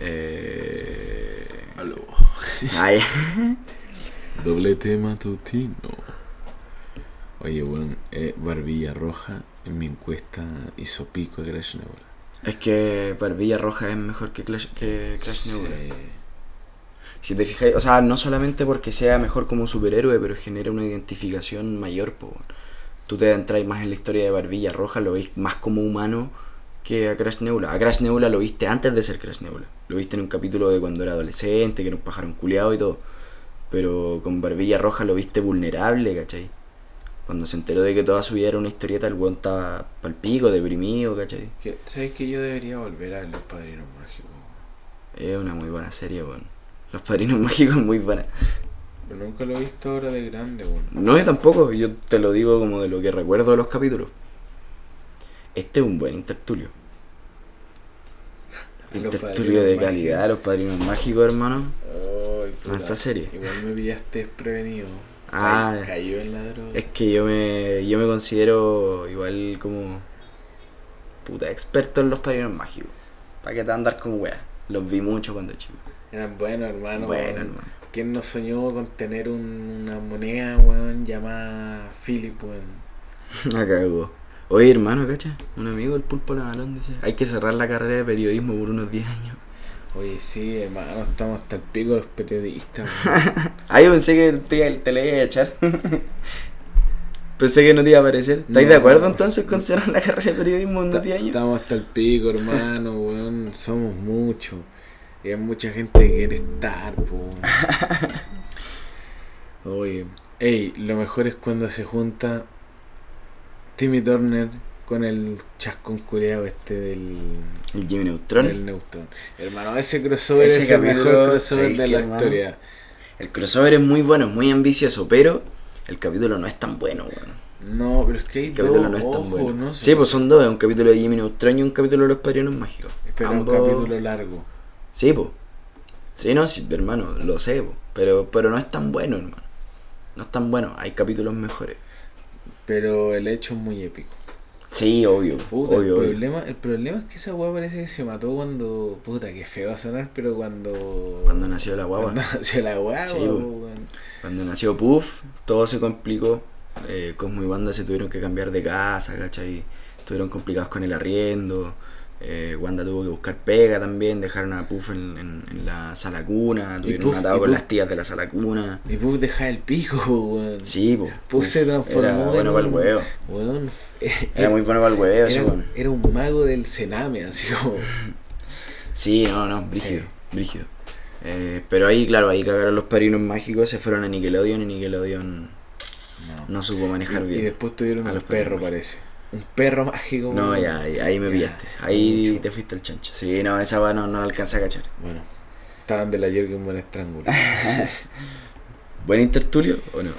Eh... Aló. Ay. Doblete matutino. Oye, weón, eh, Barbilla Roja en mi encuesta hizo pico a Crash Nebula. Es que Barbilla Roja es mejor que, Clash, que Crash Nebula. Sí. Si te fijáis, o sea, no solamente porque sea mejor como superhéroe, pero genera una identificación mayor, po. Tú te entras más en la historia de Barbilla Roja, lo veis más como humano que a Crash Nebula. A Crash Nebula lo viste antes de ser Crash Nebula. Lo viste en un capítulo de cuando era adolescente, que era un pájaro culiado y todo. Pero con Barbilla Roja lo viste vulnerable, ¿cachai? Cuando se enteró de que toda su vida era una historieta, el weón estaba pal pico, deprimido, ¿cachai? Que- ¿Sabes que yo debería volver a Los Padrinos Mágicos? Es una muy buena serie, weón. Los Padrinos Mágicos es muy buena. Pero nunca lo he visto ahora de grande, weón. No, yo tampoco, yo te lo digo como de lo que recuerdo de los capítulos. Este es un buen intertulio. Intertulio de Mágicos. calidad, los padrinos mágicos, hermano. Puta. Lanza serie. Igual me pillaste desprevenido. Ah. Ay, cayó en la droga. Es que yo me, yo me considero igual como puta experto en los padrinos mágicos. ¿Para qué te andar con weas? Los vi mucho cuando chico. Eran buenos, hermano. Bueno, hermano. ¿Quién no soñó con tener un- una moneda, weón, llamada Philip, weón? La cagó. Oye, hermano, ¿cacha? Un amigo del pulpo la balón dice, hay que cerrar la carrera de periodismo por unos 10 años. Oye, sí, hermano, estamos hasta el pico de los periodistas. Ah, yo pensé que te, te la iba a echar. pensé que no te iba a aparecer. ¿Estáis No. de acuerdo entonces con cerrar la carrera de periodismo en unos 10 años? Estamos hasta el pico, hermano, weón. Somos muchos. Y hay mucha gente que quiere estar, po. Oye, ey, lo mejor es cuando se junta Timmy Turner con el chascón culeado este del, El Jimmy Neutron. del Neutron. Hermano, ese crossover Ese es el mejor crossover ¿sabes de la hermano? historia. El crossover es muy bueno, muy ambicioso, pero el capítulo no es tan bueno, weón. No, pero es que hay El capítulo dos no es tan ojos, bueno. ¿no? Sí, pues son dos, es un capítulo de Jimmy Neutron y un capítulo de los Padrinos Mágicos. Pero Ambos- un capítulo largo. Sí, pues. Sí, no, sí, hermano, lo sé, po. Pero, pero no es tan bueno, hermano. No es tan bueno, hay capítulos mejores. Pero el hecho es muy épico. Sí, obvio, Puta, obvio, el, obvio. problema, el problema es que esa weá parece que se mató cuando. Puta, que feo va a sonar, pero cuando. Cuando nació la guagua. Cuando nació la guagua, Sí. Cuando nació Puff, todo se complicó. Eh, Cosmo y Wanda se tuvieron que cambiar de casa, ¿cachai? Estuvieron complicados con el arriendo. Eh, Wanda tuvo que buscar pega también. Dejaron a Puff en, en- en la sala cuna. Tuvieron Puff- un atado con Puff- las tías de la sala cuna. Y Puff deja el pico, weón. Sí, po, Puff se transformó. Era en bueno para el huevo. Weón. Era muy bueno para el huevo, era, weón. era un mago del cename, así como. Sí, no, no, brígido, Sí. brígido. Eh, pero ahí, claro, ahí cagaron los padrinos mágicos, se fueron a Nickelodeon y Nickelodeon No. no supo manejar y, bien. y después tuvieron A los perro, perros. parece. Un perro mágico. No, ya, ahí, ahí me Ya, pillaste. Ahí mucho. te fuiste al chancho. Sí, no, esa va no, no alcancé a cachar. Bueno, estaban de la que un buen estrangulo. ¿Buen intertulio o no?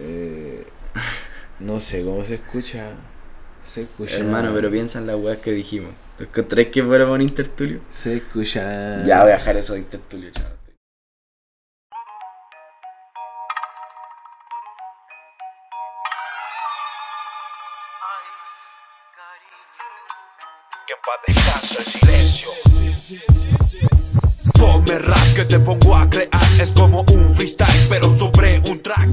Eh, no sé cómo se escucha. Se escucha. Hermano, pero piensa en las weas que dijimos. ¿Te encontrás que fuera buen intertulio? Se escucha. Ya voy a dejar eso de intertulio, chaval. En paz descanse el silencio. Ponme rap que te pongo a crear. Es como un freestyle, pero sobre un track.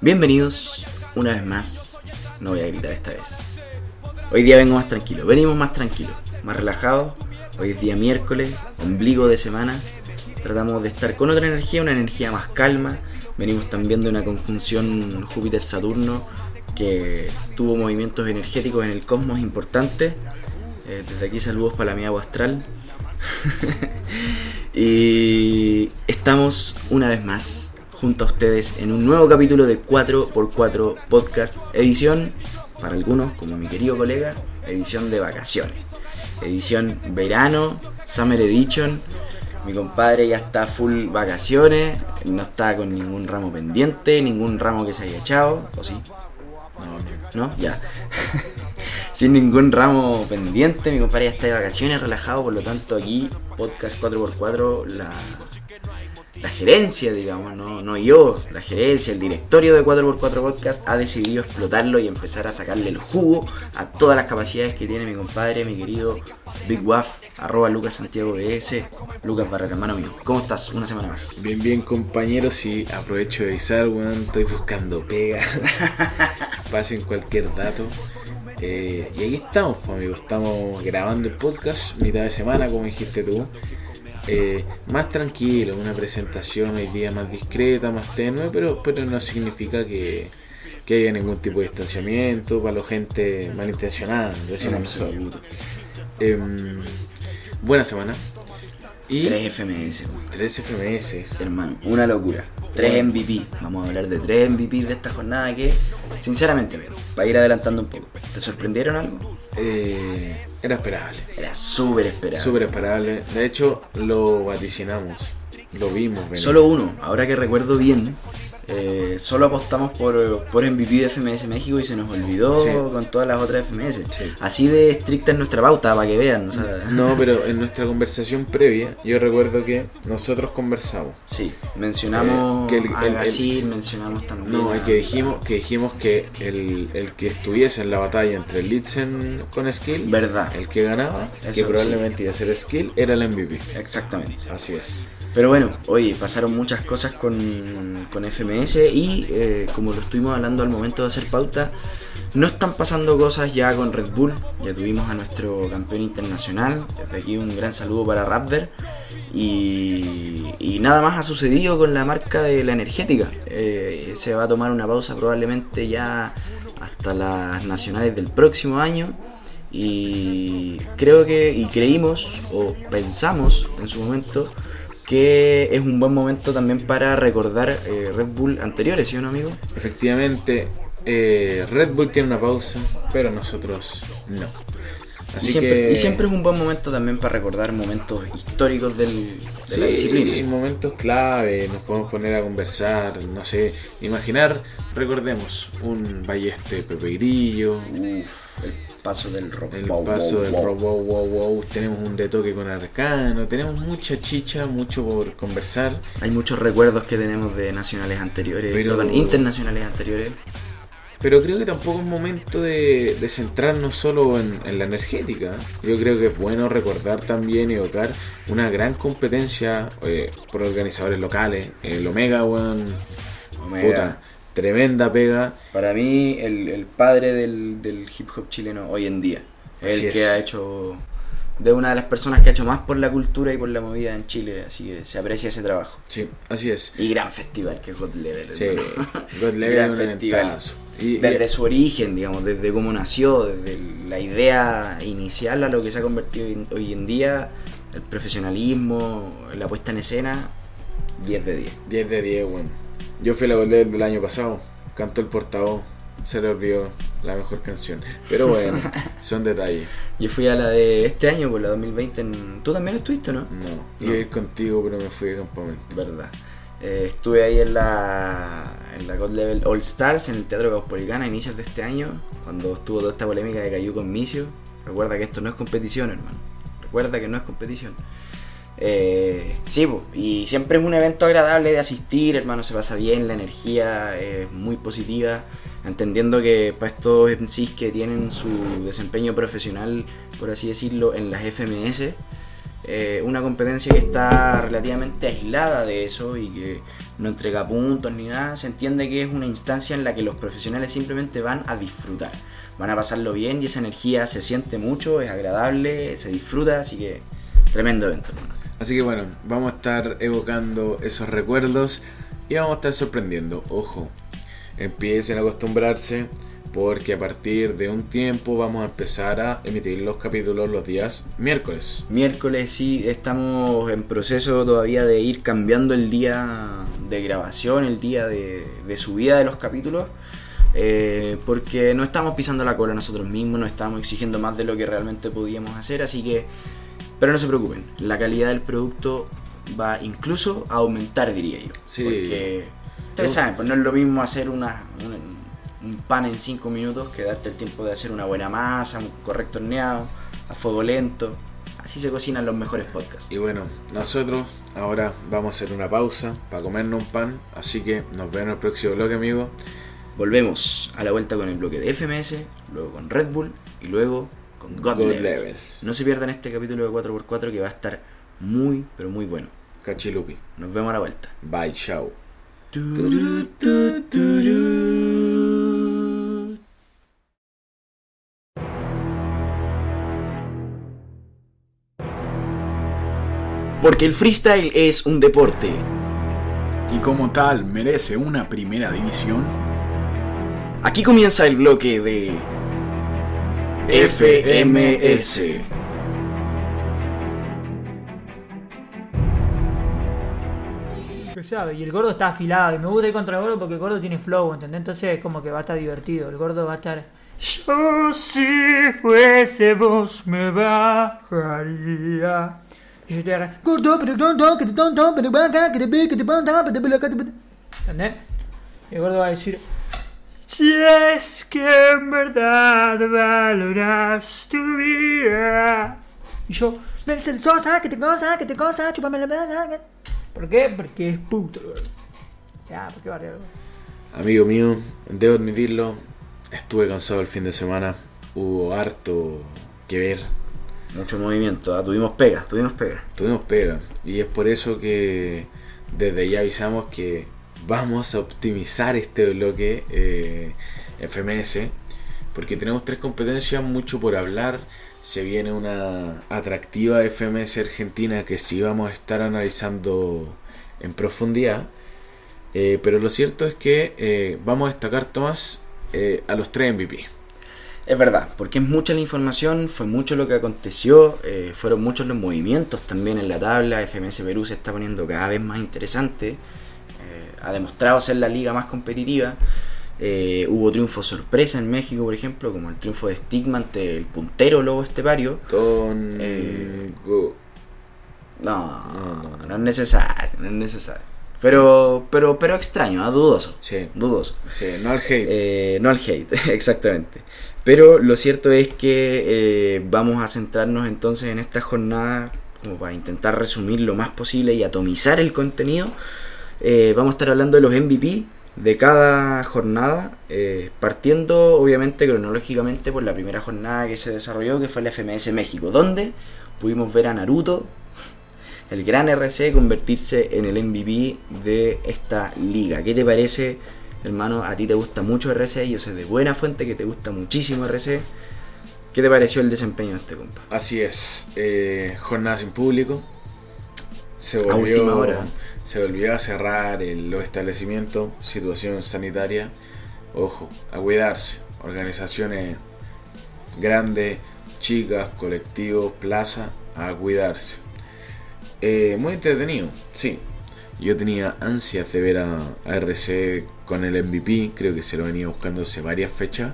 Bienvenidos una vez más. No voy a gritar esta vez. Hoy día vengo más tranquilo. Venimos más tranquilos, más relajados. Hoy es día miércoles, ombligo de semana. Tratamos de estar con otra energía, una energía más calma. Venimos también de una conjunción Júpiter-Saturno que tuvo movimientos energéticos en el cosmos importantes. Eh, desde aquí saludos para mi agua astral. y estamos una vez más junto a ustedes en un nuevo capítulo de 4x4 Podcast, edición, para algunos, como mi querido colega, edición de vacaciones. Edición verano, Summer Edition. Mi compadre ya está full vacaciones, no está con ningún ramo pendiente, ningún ramo que se haya echado, ¿o sí? No, no. Ya. Sin ningún ramo pendiente, mi compadre ya está de vacaciones, relajado, por lo tanto aquí, podcast 4x4, la, la gerencia, digamos, no, no yo, la gerencia, el directorio de 4x4 Podcast ha decidido explotarlo y empezar a sacarle el jugo a todas las capacidades que tiene mi compadre, mi querido Big Waff, arroba Lucas Santiago BS, Lucas Barrera, hermano mío. ¿Cómo estás? Una semana más. Bien, bien, compañeros, y aprovecho de avisar, weón, estoy buscando pega. Pasen cualquier dato. Eh, y aquí estamos, pues, amigos, estamos grabando el podcast, mitad de semana, como dijiste tú. Eh, más tranquilo, una presentación hoy día más discreta, más tenue, pero, pero no significa que, que haya ningún tipo de distanciamiento para la gente malintencionada. En absoluto. Em, buena semana. Y 3 FMS, weón. 3 FMS. hermano, una locura. 3 MVP, vamos a hablar de 3 MVP de esta jornada que, sinceramente, para ir adelantando un poco, ¿te sorprendieron algo? Eh, era esperable. Era súper esperado. Súper esperable. De hecho, lo vaticinamos. Lo vimos venir. Solo uno, ahora que recuerdo bien, eh, solo apostamos por, por MVP de FMS México y se nos olvidó Sí. con todas las otras FMS. Sí. Así de estricta es nuestra pauta, para que vean. o sea, No, pero en nuestra conversación previa, yo recuerdo que nosotros conversamos. Sí, mencionamos Eh, que el- a el- Gasir, mencionamos también. No, a- y que dijimos que dijimos que el, el que estuviese en la batalla entre Litzen con Skill, Verdad. el que ganaba, Eso que probablemente iba a ser Skill, era el MVP. Exactamente. Así es. Pero bueno, oye, pasaron muchas cosas con, con FMS y eh, como lo estuvimos hablando al momento de hacer pauta, no están pasando cosas ya con Red Bull. Ya tuvimos a nuestro campeón internacional. Desde aquí un gran saludo para Raptor. Y, nada más ha sucedido con la marca de la energética. Eh, se va a tomar una pausa probablemente ya hasta las nacionales del próximo año. Y creo que, y creímos o pensamos en su momento que es un buen momento también para recordar eh, Red Bull anteriores, ¿sí o no, amigo? Efectivamente, eh, Red Bull tiene una pausa, pero nosotros no. Así y, siempre, que y siempre es un buen momento también para recordar momentos históricos del, de la disciplina. en momentos clave nos podemos poner a conversar, no sé, imaginar, recordemos, un balleste Pepe Grillo, Uf, el paso del rock. el wow, paso wow, del wow. wow, wow, wow, tenemos un de toque con Arcano, tenemos mucha chicha, mucho por conversar, Hay muchos recuerdos que tenemos de nacionales anteriores, Pero- perdón, internacionales anteriores. pero creo que tampoco es momento de, de centrarnos solo en, en la energética. Yo creo que es bueno recordar también y evocar una gran competencia eh, por organizadores locales, el Omega One, Omega. puta, tremenda pega. Para mí, el, el padre del, del hip hop chileno hoy en día. Así el es. que ha hecho. De una de las personas que ha hecho más por la cultura y por la movida en Chile. Así que se aprecia ese trabajo. Sí, así es. Y gran festival que es God Level. Sí. God Level Gran festival. Y, Desde y- su origen, digamos, desde cómo nació, desde la idea inicial a lo que se ha convertido hoy- hoy en día, el profesionalismo, la puesta en escena, 10 de 10. 10 de 10, weón. Yo fui a la God Level del año pasado, cantó el portavoz, se le olvidó la mejor canción. Pero bueno, son detalles. Yo fui a la de este año, por la 2020. en- ¿Tú también estuviste, no? No, iba a ir contigo, pero me fui de campamento. Verdad. Eh, estuve ahí en la, en la God Level All Stars, en el Teatro Caupolicán, a inicios de este año, cuando estuvo toda esta polémica de Cayú con Micio. Recuerda que esto no es competición, hermano. Recuerda que no es competición. Eh, sí, y siempre es un evento agradable de asistir, hermano, se pasa bien, la energía es muy positiva, entendiendo que para estos MCs que tienen su desempeño profesional, por así decirlo, en las FMS, eh, una competencia que está relativamente aislada de eso y que no entrega puntos ni nada, se entiende que es una instancia en la que los profesionales simplemente van a disfrutar, van a pasarlo bien y esa energía se siente mucho, es agradable, se disfruta, así que tremendo evento. Así que bueno, vamos a estar evocando esos recuerdos y vamos a estar sorprendiendo. Ojo, empiecen a acostumbrarse porque a partir de un tiempo vamos a empezar a emitir los capítulos los días miércoles. Miércoles sí, estamos en proceso todavía de ir cambiando el día de grabación, el día de, de subida de los capítulos. eh, porque no estamos pisando la cola nosotros mismos, no estamos exigiendo más de lo que realmente podíamos hacer, así que... Pero no se preocupen, la calidad del producto va incluso a aumentar, diría yo. Sí. Porque ustedes saben, pues no es lo mismo hacer una, un, un pan en 5 minutos que darte el tiempo de hacer una buena masa, un correcto horneado, a fuego lento. Así se cocinan los mejores podcasts. Y bueno, nosotros ahora vamos a hacer una pausa para comernos un pan. Así que nos vemos en el próximo bloque, amigo. Volvemos a la vuelta con el bloque de FMS, luego con Red Bull y luego con God, God Level. Level. No se pierdan este capítulo de 4x4 que va a estar muy, pero muy bueno. Cachilupi. Nos vemos a la vuelta. Bye, chao. Porque el freestyle es un deporte. y como tal merece una primera división, Aquí comienza el bloque de FMS. Sabe, y el gordo está afilado. Y me gusta ir contra el gordo porque el gordo tiene flow, ¿entendés? Entonces, como que va a estar divertido. El gordo va a estar. Yo si fuese vos me bajaría. Y yo te agarro, Gordo, pero que te pero que te que te que te ve, que te ve". ¿Entendés? Y el gordo va a decir. Si es que en verdad valoras tu vida. Y yo, Mercedes Sosa, que te cosa, que te cosa, chupame la que-". ¿Por qué? Porque es puto, gordo. Ya, ¿por qué barrio? Amigo mío, debo admitirlo, estuve cansado el fin de semana. Hubo harto que ver. Mucho movimiento, ¿ah? tuvimos pega, tuvimos pega. Tuvimos pega. Y es por eso que desde ya avisamos que vamos a optimizar este bloque eh, FMS. Porque tenemos tres competencias, mucho por hablar. Se viene una atractiva FMS Argentina que sí vamos a estar analizando en profundidad. Eh, pero lo cierto es que eh, vamos a destacar, Tomás, a los tres MVP. Es verdad, porque es mucha la información, fue mucho lo que aconteció, fueron muchos los movimientos también en la tabla, FMS Perú se está poniendo cada vez más interesante, ha demostrado ser la liga más competitiva, eh, hubo triunfos sorpresa en México, por ejemplo, como el triunfo de Stigma ante el puntero Lobo Estepario. Ton... Eh, Go- No, No, no, no, no. es necesario, no es necesario. Pero, pero, pero extraño, ah, dudoso, Sí, dudoso. sí, no al hate. Eh, no al hate, exactamente. Pero lo cierto es que vamos a centrarnos entonces en esta jornada como para intentar resumir lo más posible y atomizar el contenido. Eh, vamos a estar hablando de los MVP de cada jornada, eh, partiendo obviamente cronológicamente por la primera jornada que se desarrolló, que fue la FMS México, donde pudimos ver a Naruto, el gran RC, convertirse en el MVP de esta liga. ¿Qué te parece, hermano? A ti te gusta mucho RC, yo sé de buena fuente que te gusta muchísimo RC. ¿Qué te pareció el desempeño de este compa? Así es, eh, jornada sin público. Se A volvió, última hora. Se volvió a cerrar el- los establecimientos, situación sanitaria. Ojo, a cuidarse. Organizaciones grandes, chicas, colectivos, plaza, a cuidarse. Eh, muy entretenido, sí. Yo tenía ansias de ver a, a RC con el MVP, creo que se lo venía buscando hace varias fechas.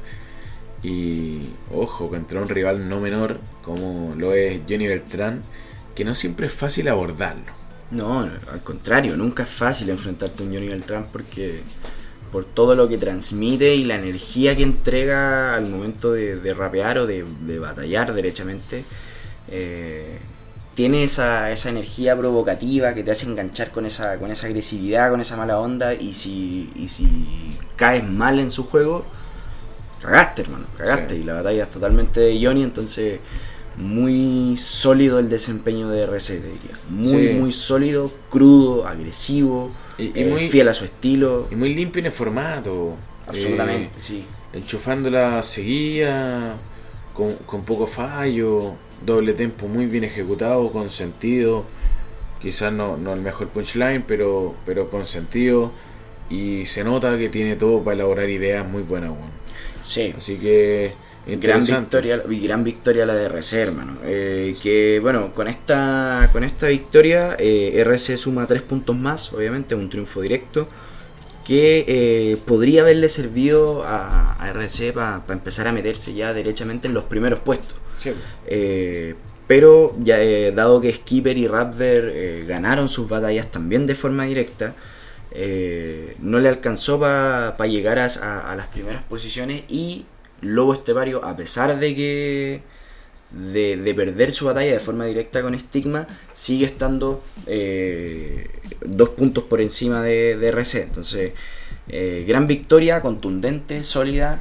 Y ojo, contra un rival no menor como lo es Johnny Beltrán, que no siempre es fácil abordarlo. No, al contrario, nunca es fácil enfrentarte a un Johnny Beltrán porque por todo lo que transmite y la energía que entrega al momento de, de rapear o de, de batallar derechamente, eh, tiene esa, esa energía provocativa que te hace enganchar con esa, con esa agresividad, con esa mala onda y si, y si caes mal en su juego, cagaste hermano, cagaste Sí. y la batalla es totalmente de Johnny, entonces muy sólido el desempeño de RC. Muy, Sí. muy sólido, crudo, agresivo, Y- y eh, muy- fiel a su estilo. Y muy limpio en el formato. Absolutamente, eh, sí. enchufándola seguía, con, con poco fallo, doble tempo muy bien ejecutado, con sentido. Quizás no, no el mejor punchline, pero, pero con sentido. Y se nota que tiene todo para elaborar ideas muy buenas. Sí. Así que Gran victoria, gran victoria la de RC, hermano. Eh, que bueno, con esta, con esta victoria, eh, RC suma tres puntos más, obviamente, un triunfo directo. Que eh, podría haberle servido a, a RC para empezar a meterse ya derechamente en los primeros puestos. Sí. Pero ya dado que Skipper y Raptor ganaron sus batallas también de forma directa, no le alcanzó para llegar a, a- a las primeras posiciones y Lobo Estepario, a pesar de que de, de perder su batalla de forma directa con Stigma, sigue estando eh, dos puntos por encima de, de RC. Entonces, eh, gran victoria, contundente, sólida,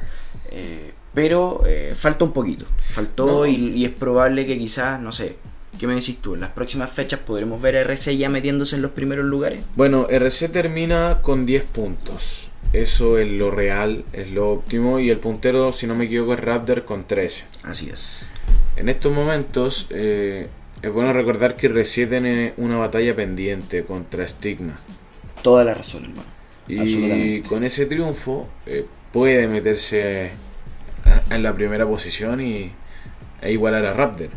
eh, pero eh, falta un poquito. Faltó No. y, y es probable que quizás, no sé, ¿qué me decís tú? En las próximas fechas podremos ver a RC ya metiéndose en los primeros lugares. Bueno, RC termina con 10 puntos. Eso es lo real, es lo óptimo. Y el puntero, si no me equivoco, es Raptor con 13. Así es. En estos momentos, eh, es bueno recordar que RC tiene una batalla pendiente contra Stigma. Toda la razón, hermano. Y con ese triunfo eh, puede meterse en la primera posición y e igualar a Raptor.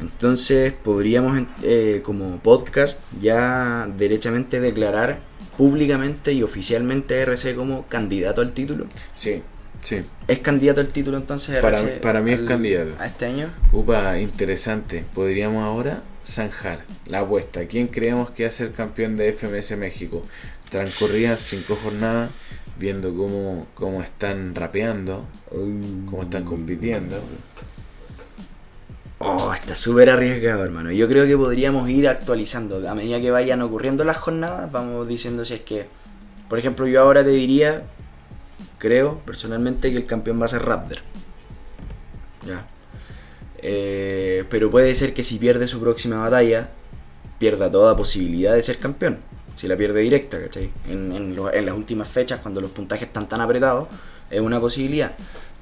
Entonces podríamos eh, como podcast ya derechamente declarar públicamente y oficialmente RC como candidato al título. Sí, sí. ¿Es candidato al título entonces Para- RC para mí es al- candidato. a este año? Upa, interesante. Podríamos ahora zanjar la apuesta. ¿Quién creemos que va a ser campeón de FMS México? Transcurridas cinco jornadas viendo cómo, cómo están rapeando, cómo están compitiendo. Oh, está súper arriesgado, hermano. Yo creo que podríamos ir actualizando. A medida que vayan ocurriendo las jornadas, vamos diciendo si es que, por ejemplo, yo ahora te diría, creo personalmente que el campeón va a ser Raptor. Ya. Eh, pero puede ser que si pierde su próxima batalla, pierda toda posibilidad de ser campeón. Si la pierde directa, ¿cachai? En, en lo- en las últimas fechas, cuando los puntajes están tan apretados, es una posibilidad.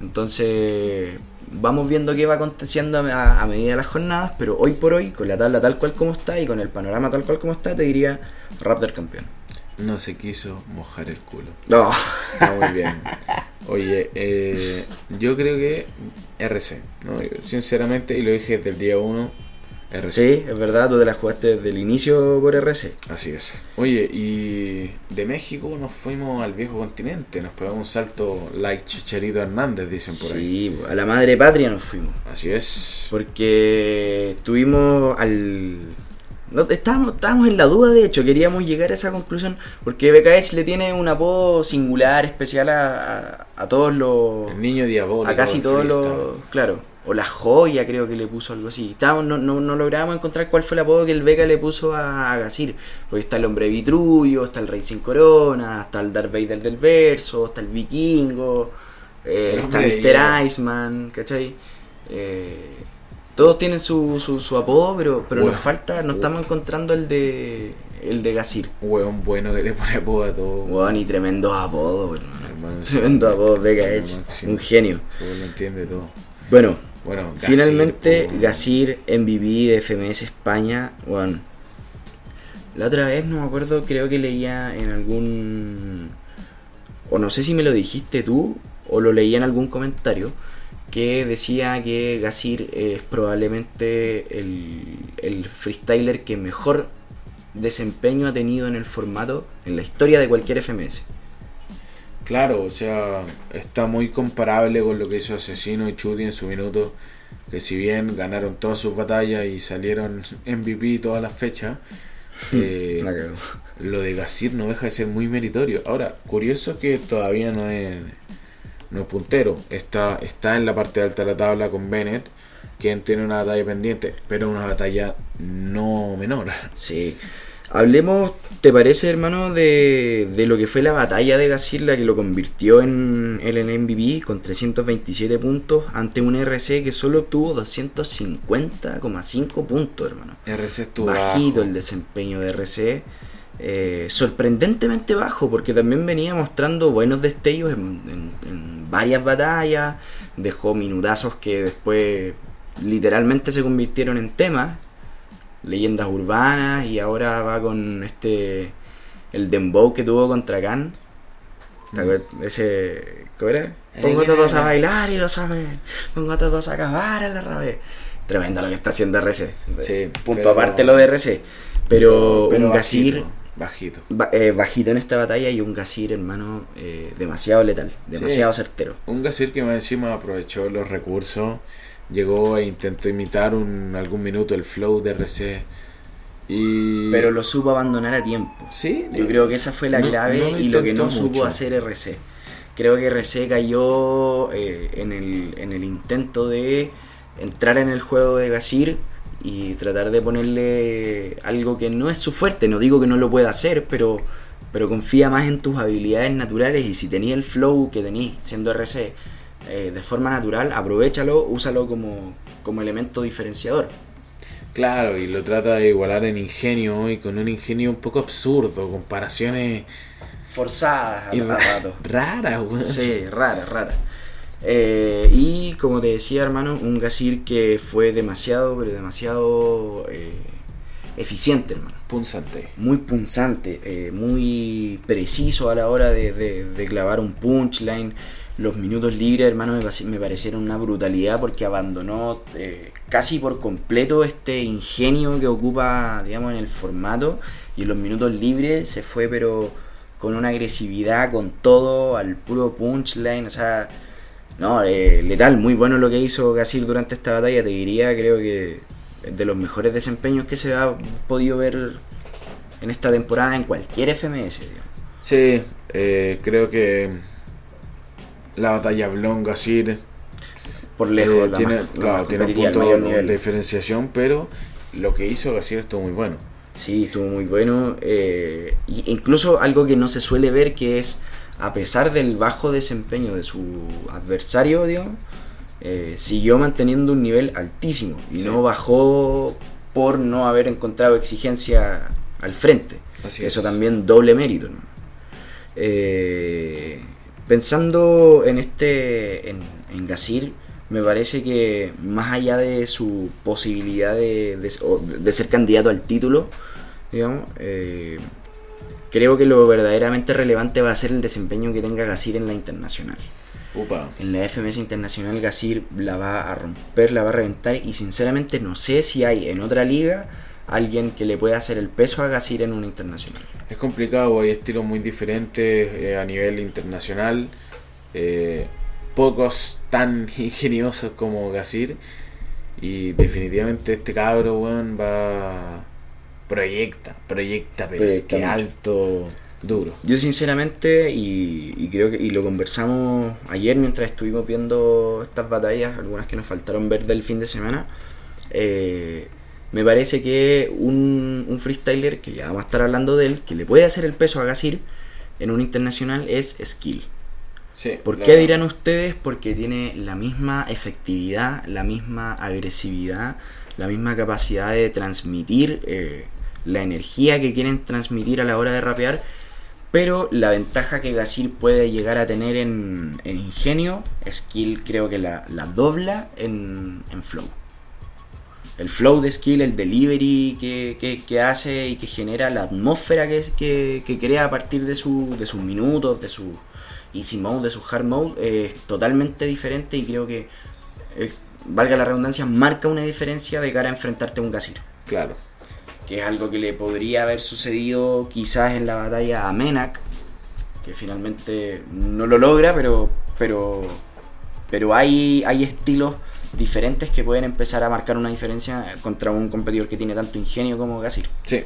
Entonces, vamos viendo qué va aconteciendo a, a medida de las jornadas, pero hoy por hoy, con la tabla tal cual como está y con el panorama tal cual como está, te diría Raptor campeón. No se quiso mojar el culo. No. Está muy bien. Oye, eh, yo creo que RC. ¿no? Yo, sinceramente, y lo dije desde el día 1, RC. Sí, es verdad, tú te la jugaste desde el inicio por RC. Así es. Oye, y de México nos fuimos al viejo continente. Nos pegamos un salto like Chicharito Hernández, dicen por ahí. Sí, a la madre patria nos fuimos. Así es. Porque tuvimos al. No, estábamos, estábamos en la duda, de hecho, queríamos llegar a esa conclusión. Porque BKH le tiene un apodo singular, especial a, a, a todos los. El niño diabólico. A casi todos los. Claro. O la joya, creo que le puso algo así. Estábamos, no, no, no lográbamos encontrar cuál fue el apodo que el Beca le puso a, a Gasir. Porque está el hombre vitrullo, está el rey sin corona, está el Darth Vader del verso, está el vikingo, eh, El está Mr. Iceman, ¿cachai? Eh, todos tienen su, su, su apodo, pero, pero Bueno. nos falta, no estamos encontrando el de el de Gasir. Hueón bueno que le pone apodo a todo. Weón, y tremendo apodo, hermano. Hermano, Tremendo sí. apodo, Lo Edge. Un genio. Lo entiende todo. Bueno, Bueno, Gasir, Finalmente, po. Gasir MVP de FMS España, bueno, la otra vez no me acuerdo, creo que leía en algún, o no sé si me lo dijiste tú, o lo leía en algún comentario, que decía que Gasir es probablemente el, el freestyler que mejor desempeño ha tenido en el formato en la historia de cualquier FMS. Claro, o sea, está muy comparable con lo que hizo Asesino y Chuti en su minuto. Que si bien ganaron todas sus batallas y salieron MVP todas las fechas, eh, lo de Gasir no deja de ser muy meritorio. Ahora, curioso que todavía no es, no es puntero. Está, está en la parte alta de la tabla con Bennett, quien tiene una batalla pendiente, pero una batalla no menor. Sí. Hablemos, ¿te parece, hermano, de, de lo que fue la batalla de Gasir, la que lo convirtió en el MVP con 327 puntos ante un RC que solo obtuvo 250,5 puntos, hermano. RC estuvo Bajito bajo. el desempeño de RC. eh, sorprendentemente bajo, porque también venía mostrando buenos destellos en, en- en varias batallas. Dejó minutazos que después literalmente se convirtieron en temas. Leyendas urbanas. Y ahora va con este. El Dembow que tuvo contra Khan. ¿Te acuerdas? Ese. ¿Cómo era? Pongo a todos a bailar y lo saben. Pongo a todos a acabar en la rabia. Tremendo lo que está haciendo RC. Sí, Punto pero- aparte lo de RC. Pero, un Gasir bajito, bajito. ba- eh, bajito en esta batalla y un Gasir, hermano, eh, demasiado letal, demasiado certero. Un Gasir que más encima aprovechó los recursos, llegó e intentó imitar un, algún minuto el flow de RC. Y... Pero lo supo abandonar a tiempo. Sí, Yo no- creo que esa fue la no- clave no lo y lo que no supo hacer RC. Creo que RC cayó eh, en, el, en el intento de entrar en el juego de Gasir y tratar de ponerle algo que no es su fuerte. No digo que no lo pueda hacer, pero, pero confía más en tus habilidades naturales y si tenía el flow que tenías siendo RC eh, de forma natural, aprovechalo, úsalo como, como elemento diferenciador. Claro, y lo trata de igualar en ingenio y con un ingenio un poco absurdo, comparaciones Forzadas y a ra- rato. raras, weón. Sí, rara, rara. Eh, y como te decía, hermano, un Gasir que fue demasiado, pero demasiado eh, eficiente, hermano. Punzante. Muy punzante, eh, muy preciso a la hora de, de- de clavar un punchline. Los minutos libres, hermano, me, pare- me parecieron una brutalidad porque abandonó eh, casi por completo este ingenio que ocupa, digamos, en el formato. Y en los minutos libres se fue, pero con una agresividad, con todo, al puro punchline. O sea, no, eh, letal, muy bueno lo que hizo Gasir durante esta batalla. Te diría, creo que de los mejores desempeños que se ha podido ver en esta temporada en cualquier FMS. digamos. Sí, eh, creo que la batalla Blon-Gasir Por lejos, eh, la tiene, más- la claro, tiene un punto de diferenciación, pero lo que hizo Gasir estuvo muy bueno. Sí, estuvo muy bueno. eh, incluso algo que no se suele ver que es, a pesar del bajo desempeño de su adversario, digamos, eh, siguió manteniendo un nivel altísimo y Sí. no bajó por no haber encontrado exigencia al frente. Así Eso es. también doble mérito. ¿no? Eh, pensando en este, en, en Gasir, me parece que más allá de su posibilidad de, de- ser candidato al título, digamos, eh, creo que lo verdaderamente relevante va a ser el desempeño que tenga Gasir en la internacional. En la FMS Internacional Gasir la va a romper, la va a reventar y sinceramente no sé si hay en otra liga alguien que le pueda hacer el peso a Gasir en una internacional. Es complicado, hay estilos muy diferentes eh, a nivel internacional. eh, pocos tan ingeniosos como Gasir. Y definitivamente este cabro, weón, va. Proyecta, proyecta, pero es que mucho. alto, duro. Yo sinceramente, y, y creo que y lo conversamos ayer mientras estuvimos viendo estas batallas, algunas que nos faltaron ver del fin de semana, eh, me parece que un, un freestyler, que ya vamos a estar hablando de él, que le puede hacer el peso a Gasir en un internacional es Skill. Sí, ¿Por qué dirán ustedes? Porque tiene la misma efectividad, la misma agresividad, la misma capacidad de transmitir eh, la energía que quieren transmitir a la hora de rapear. Pero la ventaja que Gasir puede llegar a tener en, en ingenio, Skill creo que la, la dobla en, en flow. El flow de Skill, el delivery que, que- que hace y que genera, la atmósfera que, es- que, que crea a partir de, su, de sus minutos, de su easy mode, de su hard mode, eh, es totalmente diferente y creo que, eh, valga la redundancia, marca una diferencia de cara a enfrentarte a un Gasir Claro. que es algo que le podría haber sucedido quizás en la batalla a Menak, que finalmente no lo logra, pero pero pero hay hay estilos diferentes que pueden empezar a marcar una diferencia contra un competidor que tiene tanto ingenio como Gasir. Sí.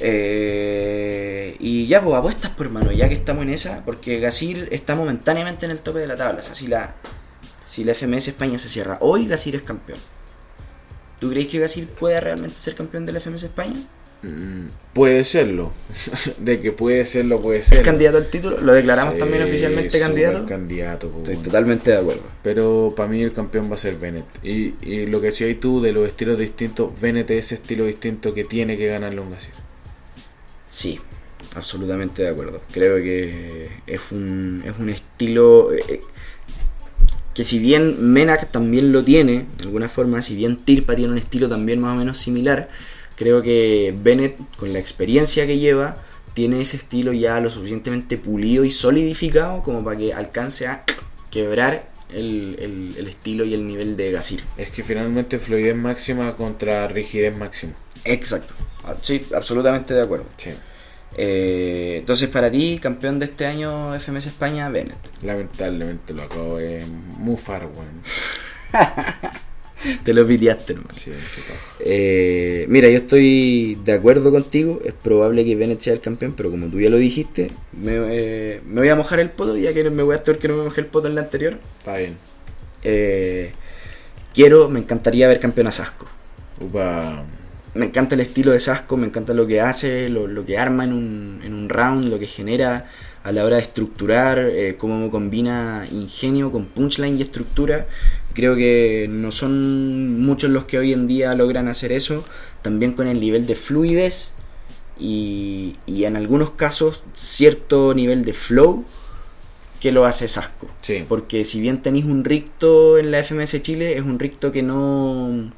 Eh, y ya, pues apuestas por mano, ya que estamos en esa, porque Gasir está momentáneamente en el tope de la tabla. O sea, si la, si la FMS España se cierra hoy, Gasir es campeón. ¿Tú crees que Gasir pueda realmente ser campeón de la FMS España? Mm, Puede serlo. De que puede serlo, puede ser. ¿Es candidato al título? ¿Lo declaramos Sí, también oficialmente candidato? candidato, po, Estoy totalmente de acuerdo. Pero para mí el campeón va a ser Bennett. Y, y lo que decías tú de los estilos distintos, Bennett es ese estilo distinto que tiene que ganarle un Gasir. Sí, absolutamente de acuerdo. Creo que es un, es un estilo eh, que si bien Menak también lo tiene, de alguna forma, si bien Tirpa tiene un estilo también más o menos similar, creo que Bennett, con la experiencia que lleva, tiene ese estilo ya lo suficientemente pulido y solidificado como para que alcance a quebrar el, el- el estilo y el nivel de Gasir. Es que finalmente fluidez máxima contra rigidez máxima. Exacto. Ah, Sí, absolutamente de acuerdo. Sí. Eh, entonces, para ti, campeón de este año FMS España, Bennett. Lamentablemente lo acabo de mufar, weón. Te lo piteaste, hermano. Sí. Eh, mira, yo estoy de acuerdo contigo. Es probable que Bennett sea el campeón, pero como tú ya lo dijiste, me, eh, me voy a mojar el poto, ya que me voy a estar que no me mojé el poto en la anterior. Está bien. Eh, quiero, me encantaría ver campeón a Sasco. Upa. Me encanta el estilo de Sasco, me encanta lo que hace, lo, lo que arma en un, en un round, lo que genera a la hora de estructurar, eh, cómo combina ingenio con punchline y estructura. Creo que no son muchos los que hoy en día logran hacer eso, también con el nivel de fluidez y, y en algunos casos cierto nivel de flow que lo hace Sasco. Sí. Porque si bien tenéis un ricto en la FMS Chile, es un ricto que no,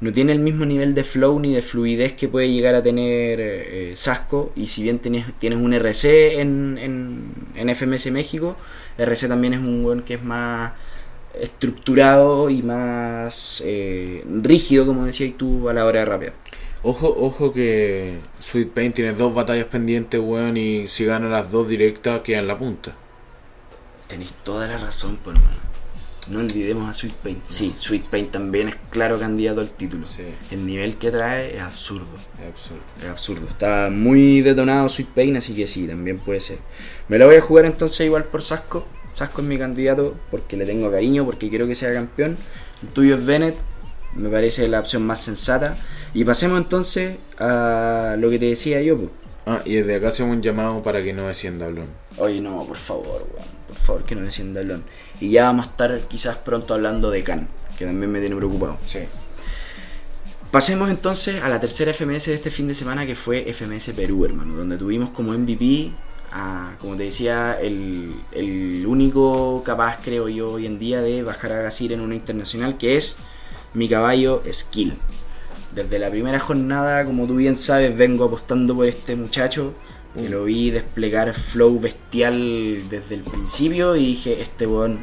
no tiene el mismo nivel de flow ni de fluidez que puede llegar a tener eh, Sasco. Y si bien tienes, tienes un RC en, en, en FMS México, RC también es un buen que es más estructurado y más eh, rígido, como decías tú, a la hora de rapear. Ojo, ojo que Sweet Pain tiene dos batallas pendientes, weón, y si gana las dos directas queda en la punta. Tenéis toda la razón, por hermano. No olvidemos a Sweet Pain. Sí, Sweet Pain también es claro candidato al título. Sí. El nivel que trae es absurdo. Es absurdo. Es absurdo. Está muy detonado Sweet Pain, así que sí, también puede ser. Me la voy a jugar entonces igual por Sasco. Sasco es mi candidato porque le tengo cariño, porque quiero que sea campeón. El tuyo es Bennett. Me parece la opción más sensata. Y pasemos entonces a lo que te decía yo. pues. Ah, y desde acá hacemos un llamado para que no descienda Blon. Oye, no, por favor, weón. Por favor, que no descienda el Lon. Y ya vamos a estar quizás pronto hablando de Khan, que también me tiene preocupado. Sí. Pasemos entonces a la tercera FMS de este fin de semana que fue FMS Perú, hermano, donde tuvimos como MVP a, como te decía, el, el único capaz, creo yo, hoy en día de bajar a Gasir en una internacional, que es mi caballo Skill. Desde la primera jornada, como tú bien sabes, vengo apostando por este muchacho, que lo vi desplegar flow bestial desde el principio y dije, este weón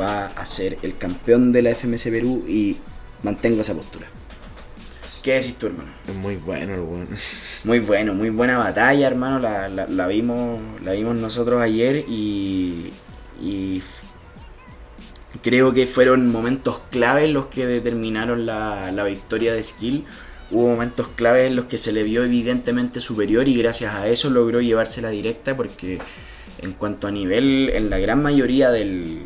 va a ser el campeón de la FMS Perú y mantengo esa postura. ¿Qué decís tú, hermano? Es muy bueno el. Muy bueno, muy buena batalla, hermano. La, la- la vimos, la vimos nosotros ayer y, y creo que fueron momentos claves los que determinaron la, la victoria de Skill. Hubo momentos claves en los que se le vio evidentemente superior y gracias a eso logró llevársela directa porque en cuanto a nivel, en la gran mayoría del,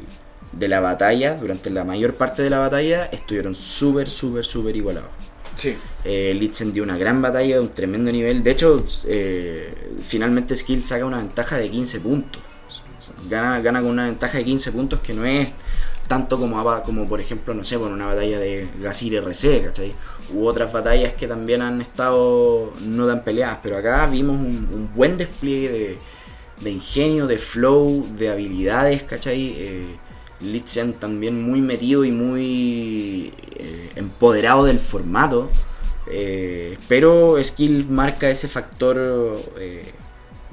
de la batalla, durante la mayor parte de la batalla, estuvieron súper, súper, súper igualados. Sí. Eh, Litzen dio una gran batalla de un tremendo nivel. De hecho, eh, finalmente Skill saca una ventaja de 15 puntos. Gana, gana con una ventaja de 15 puntos que no es tanto como, como por ejemplo, no sé, por una batalla de Gasir RC, ¿cachai? U otras batallas que también han estado no tan peleadas, pero acá vimos un, un buen despliegue de, de ingenio, de flow, de habilidades, ¿cachai? Eh, Litzen también muy metido y muy eh, empoderado del formato. Eh, pero Skill marca ese factor eh,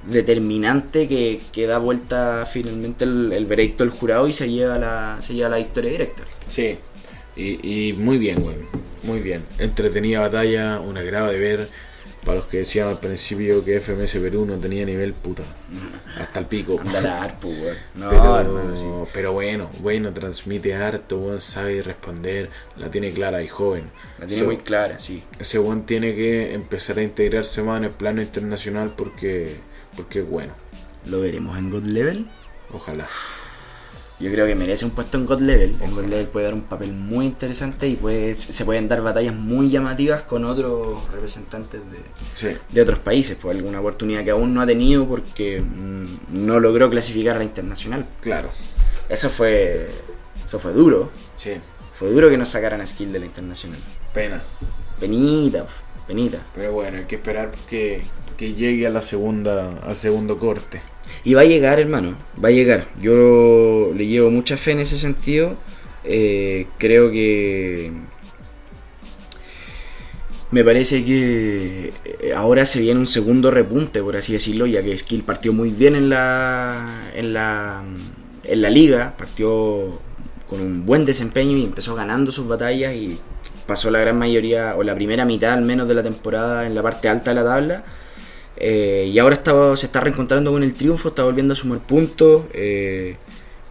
determinante que, que da vuelta finalmente el, veredicto del jurado y se lleva la, se lleva la victoria directa. Sí. Y, y muy bien. Muy bien. Entretenida batalla, un agrado de ver. Para los que decían al principio que FMS Perú no tenía nivel puta. Hasta el pico. Weón. No, pero, hermano, sí. pero bueno, bueno, transmite harto, weón, sabe responder, la tiene clara y joven. La tiene So- muy clara, sí. Ese weón tiene que empezar a integrarse más en el plano internacional porque, porque es bueno. Lo veremos en God Level. Ojalá. Yo creo que merece un puesto en God Level. En God Level puede dar un papel muy interesante y puede, se pueden dar batallas muy llamativas con otros representantes de, Sí, de otros países. Por alguna oportunidad que aún no ha tenido porque mm, no logró clasificar a la internacional. claro. Eso fue, eso fue duro. Sí, Fue duro que nos sacaran a Skill de la internacional. pena. Penita, penita. Pero bueno, hay que esperar que, que llegue a la segunda, al segundo corte. Y va a llegar, hermano, va a llegar. Yo le llevo mucha fe en ese sentido. Eh, creo que me parece que eh, ahora se viene un segundo repunte, por así decirlo, ya que Skill partió muy bien en la en la en la liga, partió con un buen desempeño y empezó ganando sus batallas y pasó la gran mayoría o la primera mitad al menos de la temporada en la parte alta de la tabla. Eh, y ahora está, se está reencontrando con el triunfo, está volviendo a sumar puntos. eh,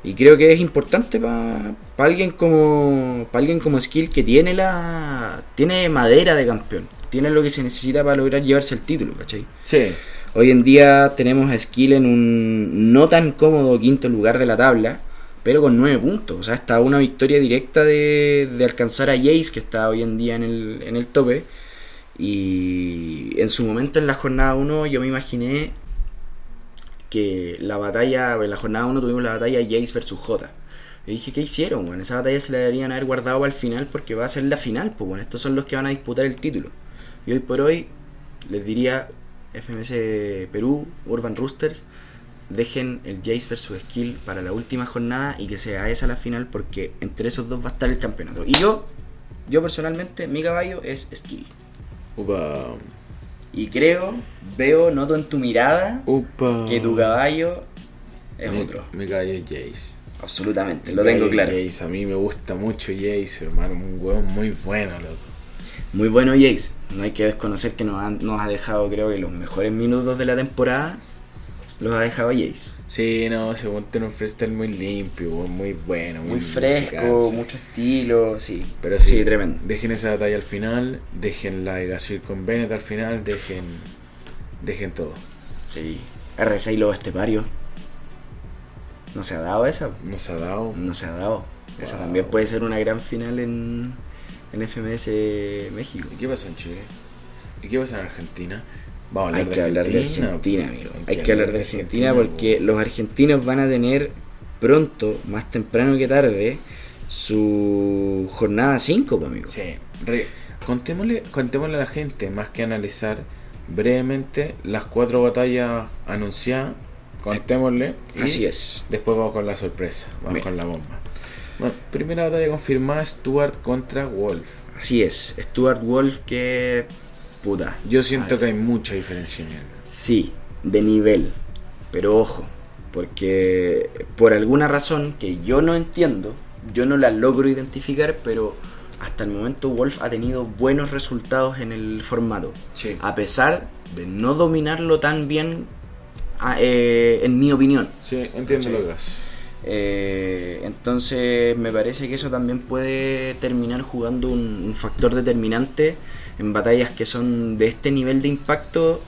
y creo que es importante para alguien como pa alguien como Skill que tiene la tiene madera de campeón. Tiene lo que se necesita para lograr llevarse el título, ¿cachai? Sí, Hoy en día tenemos a Skill en un no tan cómodo quinto lugar de la tabla, pero con 9 puntos. O sea, está una victoria directa de, de alcanzar a Jace, que está hoy en día en el, en el tope. Y en su momento en la jornada 1 yo me imaginé que la batalla, en la jornada 1 tuvimos la batalla Jace versus J. Y dije, ¿qué hicieron? Bueno, esa batalla se la deberían haber guardado para el final porque va a ser la final, pues bueno, estos son los que van a disputar el título. Y hoy por hoy les diría FMS Perú, Urban Roosters, dejen el Jace versus Skill para la última jornada y que sea esa la final porque entre esos dos va a estar el campeonato. Y yo, yo personalmente, mi caballo es Skill. Upa. Y creo, veo, noto en tu mirada Upa. que tu caballo es otro. Mi caballo es Jace. Absolutamente, lo tengo claro. Jace. A mí me gusta mucho Jace, hermano. Un hueón muy bueno, loco. Muy bueno Jace. No hay que desconocer que nos, han- nos ha dejado, creo que los mejores minutos de la temporada los ha dejado Jace. Sí, no, se en un freestyle muy limpio, muy bueno, Muy fresco, musical, sí. mucho estilo, sí. Pero sí, sí, tremendo. Dejen esa batalla al final, dejen la de Gasir con Bennett al final, dejen. Dejen todo. Sí. R6 Lobo Estepario. No se ha dado esa. No se ha dado. No se ha dado. Esa también puede ser una gran final en, en FMS México. ¿Y qué pasa en Chile? ¿Y qué pasa en Argentina? Vamos a Hay que hablar de Argentina, pues. amigo. Hay que hablar de Argentina porque los argentinos van a tener pronto, más temprano que tarde, su jornada 5, pues, amigo. Sí. Re- contémosle, contémosle a la gente, más que analizar brevemente las cuatro batallas anunciadas. Contémosle. y Así es. Después vamos con la sorpresa, vamos Bien. con la bomba. Bueno, primera batalla confirmada, Stuart contra Wolf. Así es. Stuart Wolf que... Puta. Yo siento que hay mucha diferencia en él. Sí, de nivel. Pero ojo, porque por alguna razón que yo no entiendo, yo no la logro identificar, pero hasta el momento Wolf ha tenido buenos resultados en el formato. Sí. A pesar de no dominarlo tan bien, a- eh, en mi opinión. Sí, entiendo lo que haces. Eh, entonces me parece que eso también puede terminar jugando un, un factor determinante en batallas que son de este nivel de impacto.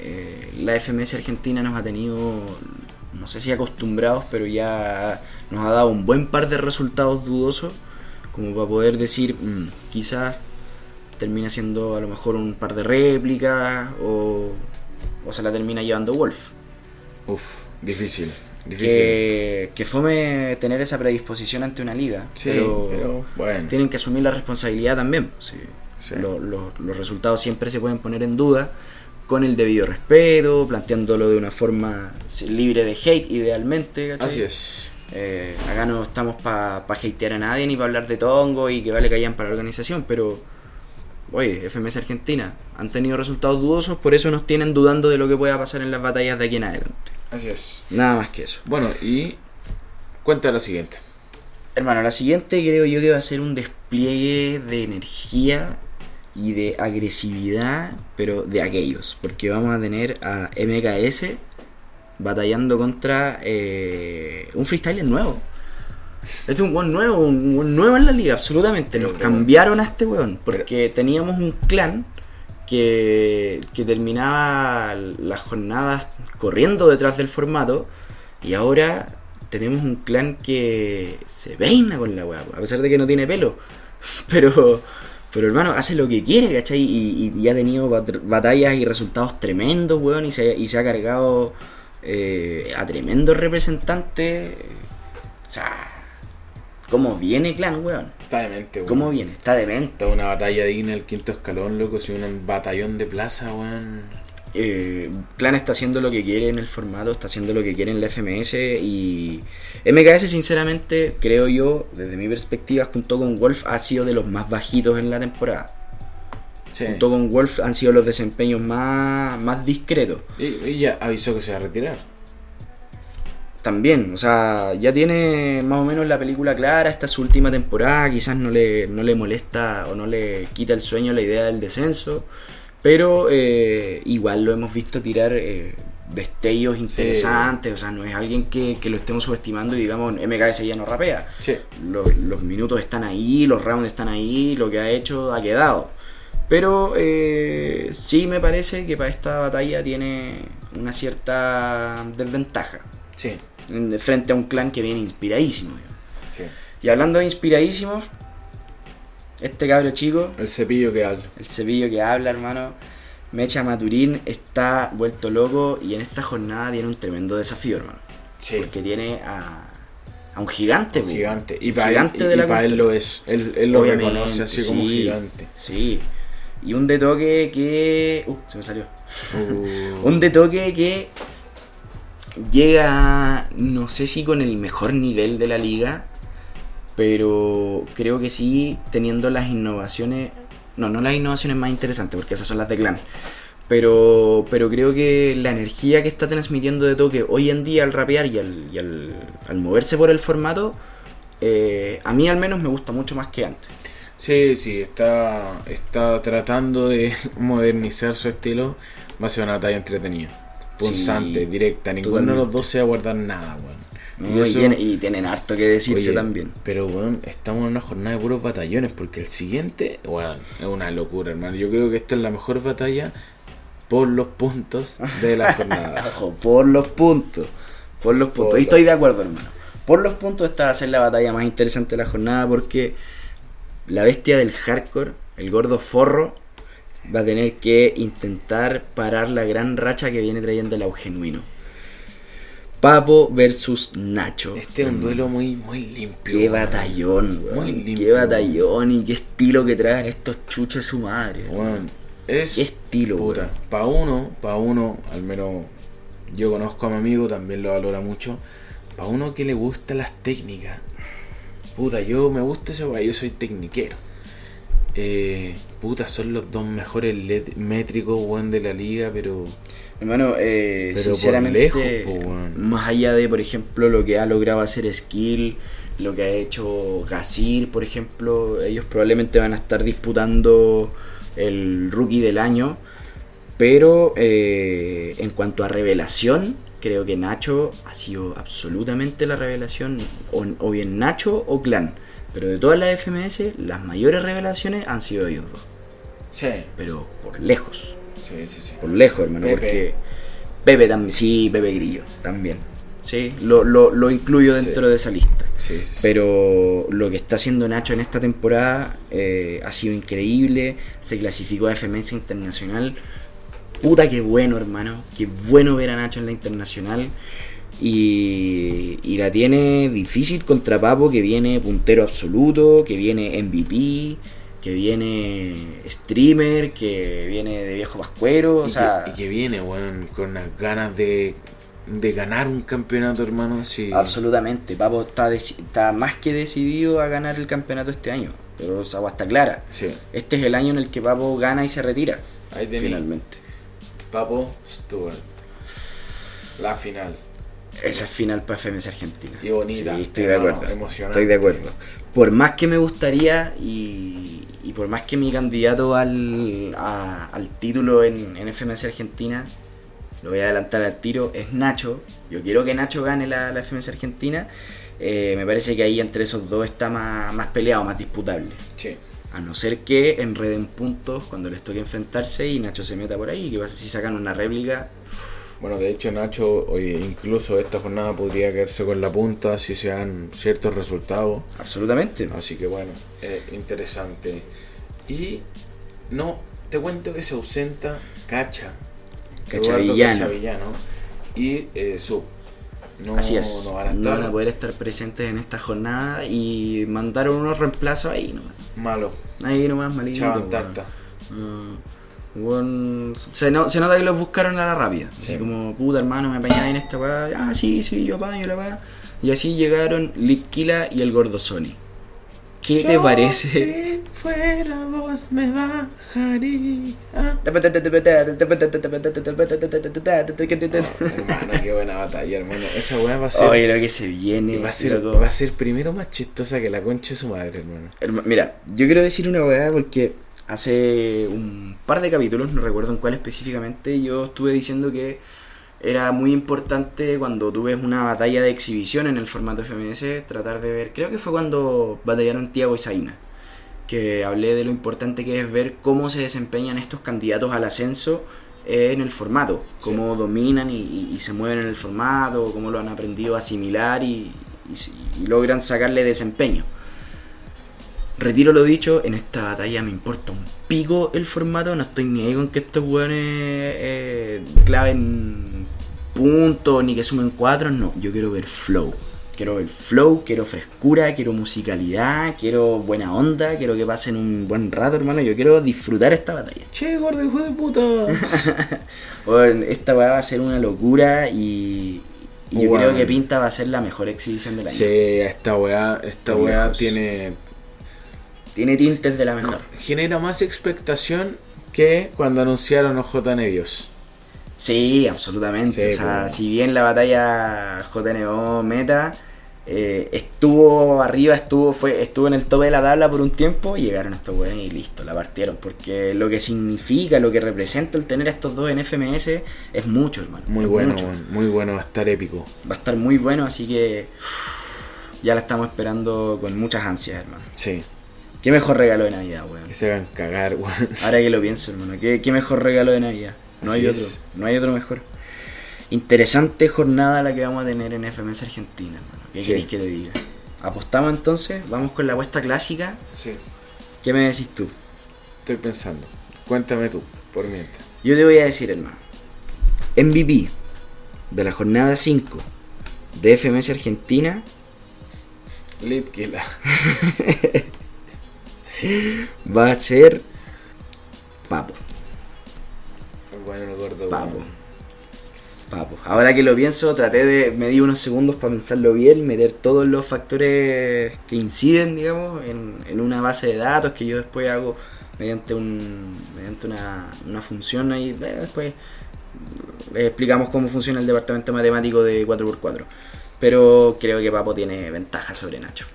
Eh, la FMS Argentina nos ha tenido, no sé si acostumbrados, pero ya nos ha dado un buen par de resultados dudosos como para poder decir, "Mm, quizás termina siendo a lo mejor un par de réplicas o, o se la termina llevando Wolf. Uf, difícil. Difícil. Que, que fome tener esa predisposición ante una liga, Sí, pero, pero bueno. tienen que asumir la responsabilidad también. sí. Sí. Lo- lo- los resultados siempre se pueden poner en duda con el debido respeto, planteándolo de una forma libre de hate, idealmente. ¿cachai? Así es. Eh, acá no estamos para pa hatear a nadie ni para hablar de tongo y que vale que hayan para la organización, pero oye, FMS Argentina han tenido resultados dudosos, por eso nos tienen dudando de lo que pueda pasar en las batallas de aquí en adelante. Así es. Nada más que eso. Bueno, y cuenta lo siguiente. Hermano, la siguiente creo yo que va a ser un despliegue de energía y de agresividad, pero de aquellos, porque vamos a tener a MKS batallando contra eh, un freestyler nuevo. Este es un buen nuevo, un buen nuevo en la liga, absolutamente. Nos cambiaron a este weón, porque teníamos un clan que, que terminaba las jornadas corriendo detrás del formato y ahora tenemos un clan que se peina con la weá, a pesar de que no tiene pelo. Pero, pero hermano, hace lo que quiere, ¿cachai? Y, y- y ha tenido bat- batallas y resultados tremendos, weón, y se, y se ha cargado eh, a tremendos representantes. O sea, ¿cómo viene clan, weón? Está demente, weón. ¿Cómo viene? Está demente. Está una batalla digna del quinto escalón, loco. Si un batallón de plaza, weón. Eh, Clan está haciendo lo que quiere en el formato, está haciendo lo que quiere en la FMS y MKS sinceramente creo yo, desde mi perspectiva, junto con Wolf ha sido de los más bajitos en la temporada. Sí. Junto con Wolf han sido los desempeños más, más discretos. Y, y ya avisó que se va a retirar. También, o sea, ya tiene más o menos la película clara, esta es su última temporada, quizás no le, no le molesta o no le quita el sueño la idea del descenso, pero eh, igual lo hemos visto tirar eh, destellos interesantes, o sea, no es alguien que, que lo estemos subestimando y digamos, MKS ya no rapea. Sí. Los, los minutos están ahí, los rounds están ahí, lo que ha hecho ha quedado. Pero eh, sí me parece que para esta batalla tiene una cierta desventaja. Sí. en- frente a un clan que viene inspiradísimo. Sí. Y hablando de inspiradísimos, este cabro chico, El cepillo que habla. el cepillo que habla, hermano, Mecha Maturín, está vuelto loco y en esta jornada tiene un tremendo desafío, hermano. Sí. Porque tiene a, a un gigante, Un po. gigante. Y Un para él, gigante y- de y la pa' él lo es. Él, él lo Obviamente, reconoce así como sí, gigante. Sí. Y un de toque que. Uh, se me salió. Uh, Un de toque que llega, no sé si con el mejor nivel de la liga, pero creo que sí teniendo las innovaciones, no, no las innovaciones más interesantes, porque esas son las de Clan, pero, pero creo que la energía que está transmitiendo de toque hoy en día al rapear y al, y al, al moverse por el formato, eh, a mí al menos me gusta mucho más que antes. Sí, sí, está, está tratando de modernizar su estilo. Va a ser una batalla entretenida. Punzante, Sí, directa. Ninguno de los dos se va a guardar nada, weón. ¿No? Y, tienen harto que decirse Oye, también. Pero, weón, estamos en una jornada de puros batallones. Porque el siguiente, weón, es una locura, hermano. Yo creo que esta es la mejor batalla por los puntos de la jornada. Ojo, por los puntos. Por los puntos. Por y estoy de acuerdo, hermano. Por los puntos esta va a ser la batalla más interesante de la jornada porque la bestia del hardcore, el gordo forro, va a tener que intentar parar la gran racha que viene trayendo el genuino. Papo versus Nacho. Este es un duelo muy, muy limpio. Qué batallón, weón. Muy limpio. Qué batallón y qué estilo que traen estos chuches su madre. Weón, es. Qué estilo, Puta, weón. pa' uno, pa' uno, al menos yo conozco a mi amigo, también lo valora mucho. Pa' uno que le gusta las técnicas. Puta, yo me gusta weón, yo soy tecniquero. Eh, puta, son los dos mejores métricos, weón, de la liga, pero. Hermano, eh, sinceramente, lejos, po, más allá de, por ejemplo, lo que ha logrado hacer Skill, lo que ha hecho Gazir, por ejemplo, ellos probablemente van a estar disputando el rookie del año. Pero eh, en cuanto a revelación, creo que Nacho ha sido absolutamente la revelación, o, o bien Nacho o Clan. Pero de todas las FMS, las mayores revelaciones han sido ellos dos. Sí, Pero por lejos sí, sí. sí. por lejos, hermano, Pepe. porque Pepe también, sí, Pepe Grillo, también. Sí, lo, lo, lo incluyo dentro Sí. de esa lista. Sí, sí, sí. Pero lo que está haciendo Nacho en esta temporada eh, ha sido increíble. Se clasificó a FMS Internacional. Puta que bueno, hermano. Qué bueno ver a Nacho en la Internacional. Y, y la tiene difícil contra Papo, que viene puntero absoluto, que viene MVP, que viene streamer, que viene de viejo pascuero. O y, sea, que, y que viene, weón, con las ganas de, de ganar un campeonato, hermano. Sí. Absolutamente, Papo está, más que decidido a ganar el campeonato este año. Pero esa agua está clara. Sí. Este es el año en el que Papo gana y se retira. Ahí. Finalmente. Papo Stewart. La final. Esa es final para FMS Argentina. Y bonita, Sí, estoy de acuerdo. emocionante. Estoy de acuerdo. Por más que me gustaría y, y por más que mi candidato al, a- al título en, en FMS Argentina, lo voy a adelantar al tiro, es Nacho. Yo quiero que Nacho gane la, la FMS Argentina. Eh, me parece que ahí entre esos dos está más, más peleado, más disputable. Sí. A no ser que enreden puntos cuando les toque enfrentarse y Nacho se meta por ahí. Que pasa si sacan una réplica. Bueno, de hecho, Nacho, incluso esta jornada podría quedarse con la punta si se dan ciertos resultados. Absolutamente. Así que bueno, eh, interesante. Y no, te cuento que se ausenta Cacha. Cachavillano. Cachavillano y eh, Sub. No, Así es. no van a No estar van a poder estar presentes en esta jornada y mandaron unos reemplazos ahí nomás. malo. Ahí nomás, malito. Chaban weón. tarta. Mm, se, no- se nota que los buscaron a la rápida. Así Sí. como, puta hermano, me apañáis en esta weá. Ah, sí, sí, yo apaño la weá. Y así llegaron Litkila y el gordo Sony. ¿Qué te parece? Si fuera vos me bajaría. hermano, qué buena batalla, hermano. Esa weá va a ser. Oye, lo que se viene. va a ser, loco. va a ser primero más chistosa que la concha de su madre, hermano. Herma- Mira, yo quiero decir una weá porque hace un par de capítulos, no recuerdo en cuál específicamente, yo estuve diciendo que era muy importante cuando tú ves una batalla de exhibición en el formato FMS, tratar de ver, creo que fue cuando batallaron Tiago y Zaina, que hablé de lo importante que es ver cómo se desempeñan estos candidatos al ascenso en el formato, cómo dominan y, y- se mueven en el formato, cómo lo han aprendido a asimilar y, y logran sacarle desempeño. Retiro lo dicho, en esta batalla me importa un pico el formato, no estoy ni ahí con que estos weones eh, claven puntos ni que sumen cuatro, no, yo quiero ver flow. Quiero ver flow, quiero frescura, quiero musicalidad, quiero buena onda, quiero que pasen un buen rato, hermano. Yo quiero disfrutar esta batalla. Che, gordo hijo de puta. Bueno, esta weá va a ser una locura y, y yo creo que Pinta va a ser la mejor exhibición del año. sí, esta weá, esta weá tiene. Tiene tintes de la mejor. genera más expectación que cuando anunciaron OJ Dios. Sí, absolutamente. Sí, o sea, pues. si bien la batalla JNO Meta eh, estuvo arriba, estuvo fue estuvo en el tope de la tabla por un tiempo, llegaron estos weones y listo, la partieron. Porque lo que significa, lo que representa el tener a estos dos en FMS es mucho, hermano. Muy bueno, mucho. muy bueno, va a estar épico. Va a estar muy bueno, así que uff, ya la estamos esperando con muchas ansias, hermano. Sí, Qué mejor regalo de Navidad, weón. que se hagan cagar, weón. Ahora que lo pienso, hermano, qué, qué mejor regalo de Navidad. No Así hay otro, es. no hay otro mejor. Interesante jornada la que vamos a tener en FMS Argentina, hermano. ¿Qué Sí. queréis que te diga? Apostamos entonces, vamos con la apuesta clásica. Sí, ¿Qué me decís tú? estoy pensando. Cuéntame tú, por mientras. Yo te voy a decir, hermano. MVP de la jornada 5 de FMS Argentina Litkila. va a ser Papo. Bueno, el gordo, Papo. Papo. Ahora que lo pienso, traté de medir unos segundos para pensarlo bien, meter todos los factores que inciden, digamos, en, en una base de datos que yo después hago mediante un mediante una, una función ahí. eh, Después les explicamos cómo funciona el departamento matemático de 4x4. Pero creo que Papo tiene ventaja sobre Nacho.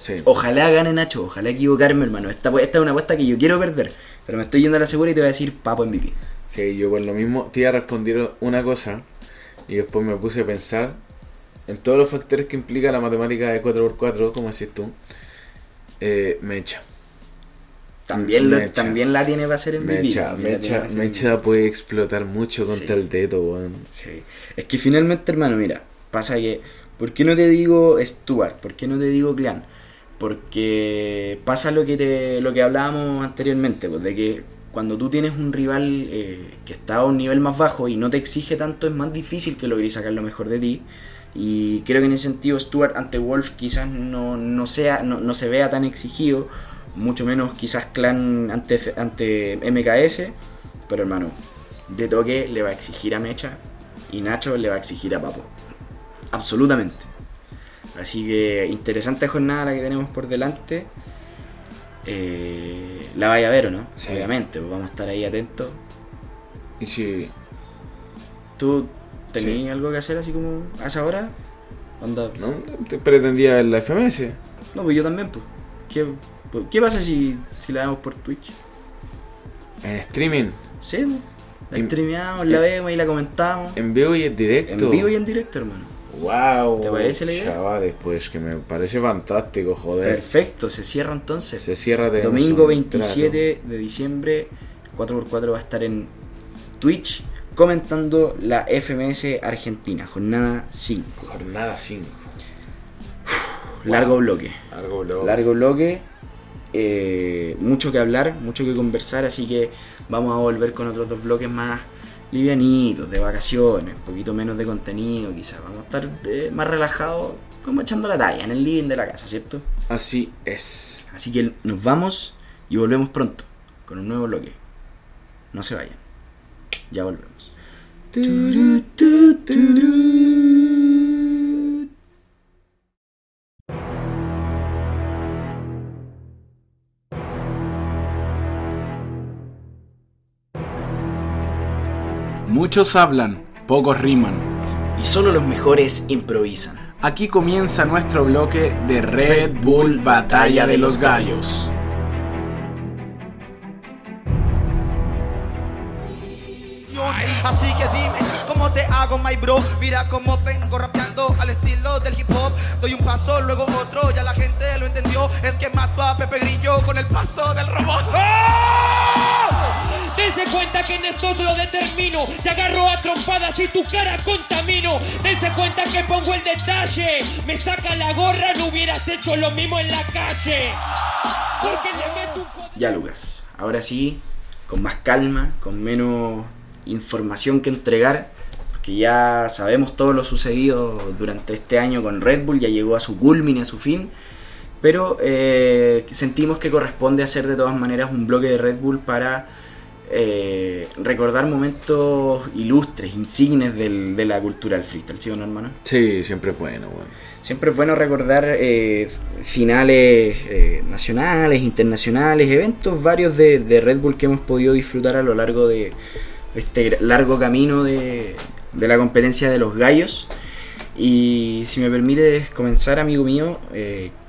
Sí. Ojalá gane Nacho, ojalá equivocarme, hermano. Esta, esta es una apuesta que yo quiero perder. Pero me estoy yendo a la segura y te voy a decir Papo MVP. Sí, yo por lo mismo te iba a responder una cosa y después me puse a pensar en todos los factores que implica la matemática de 4x4, como decís tú. Eh, Mecha. También, lo- también la tiene para ser MVP. Mecha, Mecha, Mecha puede explotar mucho contra Sí. el teto. Sí. Es que finalmente, hermano, mira, pasa que. ¿Por qué no te digo Stuart? ¿Por qué no te digo Clan? Porque pasa lo que te, lo que hablábamos anteriormente, pues, de que cuando tú tienes un rival eh, que está a un nivel más bajo y no te exige tanto, es más difícil que logres sacar lo mejor de ti. Y creo que en ese sentido Stuart ante Wolf quizás no, no sea, no, no se vea tan exigido, mucho menos quizás Clan ante, ante MKS, pero hermano, de toque le va a exigir a Mecha y Nacho le va a exigir a Papo. Absolutamente. Así que interesante jornada la que tenemos por delante. Eh, la vaya a ver o no, Sí. obviamente, pues vamos a estar ahí atentos. Y si. ¿Tú tenías Sí. algo que hacer así como a esa hora? Onda, ¿No? Te pretendía la FMS. No, pues yo también, pues. ¿Qué, pues, ¿qué pasa si, si la vemos por Twitch? En streaming. Sí, pues. La En- streameamos, la en- vemos y la comentamos. En vivo y en directo. En vivo y en directo, hermano. Wow. ¿Te parece la idea? Chavales, pues que me parece fantástico, joder. Perfecto, se cierra entonces. Se cierra de Domingo 27 de diciembre, 4x4 va a estar en Twitch comentando la FMS Argentina, jornada 5. Jornada 5. Largo bloque. Largo bloque. Largo bloque. eh, mucho que hablar, mucho que conversar, así que vamos a volver con otros dos bloques más livianitos, de vacaciones, un poquito menos de contenido quizás. Vamos a estar eh, más relajados, como echando la talla en el living de la casa, ¿cierto? Así es. Así que nos vamos y volvemos pronto con un nuevo bloque. No se vayan. Ya volvemos. Muchos hablan, pocos riman. Y solo los mejores improvisan. Aquí comienza nuestro bloque de Red Bull Batalla de los Gallos. Así que dime cómo te hago, my bro. Mira cómo vengo rapeando al estilo del hip hop. Doy un paso, luego otro, ya la gente lo entendió. Es que mato a Pepe Grillo con el paso del robot. Dese cuenta que en esto lo determino. Te agarro a trompadas y tu cara contamino. Dense cuenta que pongo el detalle. Me saca la gorra, no hubieras hecho lo mismo en la calle. Porque le meto un Ya, Lucas. Ahora sí, con más calma, con menos información que entregar, porque ya sabemos todo lo sucedido durante este año con Red Bull, ya llegó a su culmine, a su fin, pero eh, sentimos que corresponde hacer de todas maneras un bloque de Red Bull para eh, recordar momentos ilustres, insignes del- de la cultura del freestyle, ¿sí o no, hermano? Sí, siempre es bueno. Siempre es bueno recordar eh, finales eh, nacionales, internacionales, eventos varios de, de Red Bull que hemos podido disfrutar a lo largo de este largo camino de, de la competencia de los gallos. Y si me permites comenzar, amigo mío,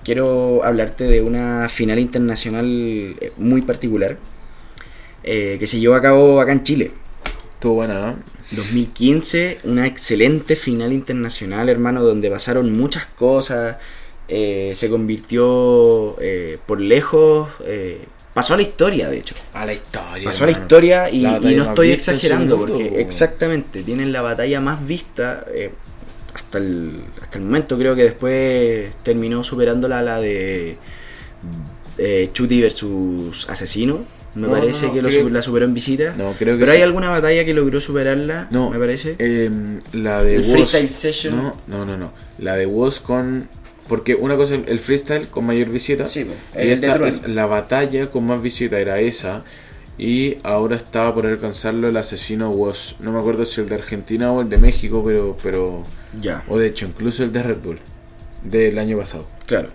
quiero hablarte de una final internacional muy particular eh, que se llevó a cabo acá en Chile. Estuvo buena, ¿no? 2015, una excelente final internacional, hermano, donde pasaron muchas cosas. eh, se convirtió eh, por lejos, eh, pasó a la historia, de hecho. A la historia. Pasó a la historia y, La y no estoy exagerando, porque po. exactamente tienen la batalla más vista eh, hasta, el, hasta el momento. Creo que después terminó superándola la de eh, Chuti versus Asesino. Me No, parece no, que lo creo- la superó en visita. No, creo que Pero sí. hay alguna batalla que logró superarla, No, me parece. eh, la de El Woz- freestyle session. No, no, no, no. La de Woz con. Porque una cosa es el freestyle con mayor visita. Sí, y el de esta Trueno. es la batalla con más visita, era esa. Y ahora estaba por alcanzarlo el asesino Woz. No me acuerdo si el de Argentina o el de México, pero. pero Ya, o de hecho, incluso el de Red Bull. Del año pasado. claro.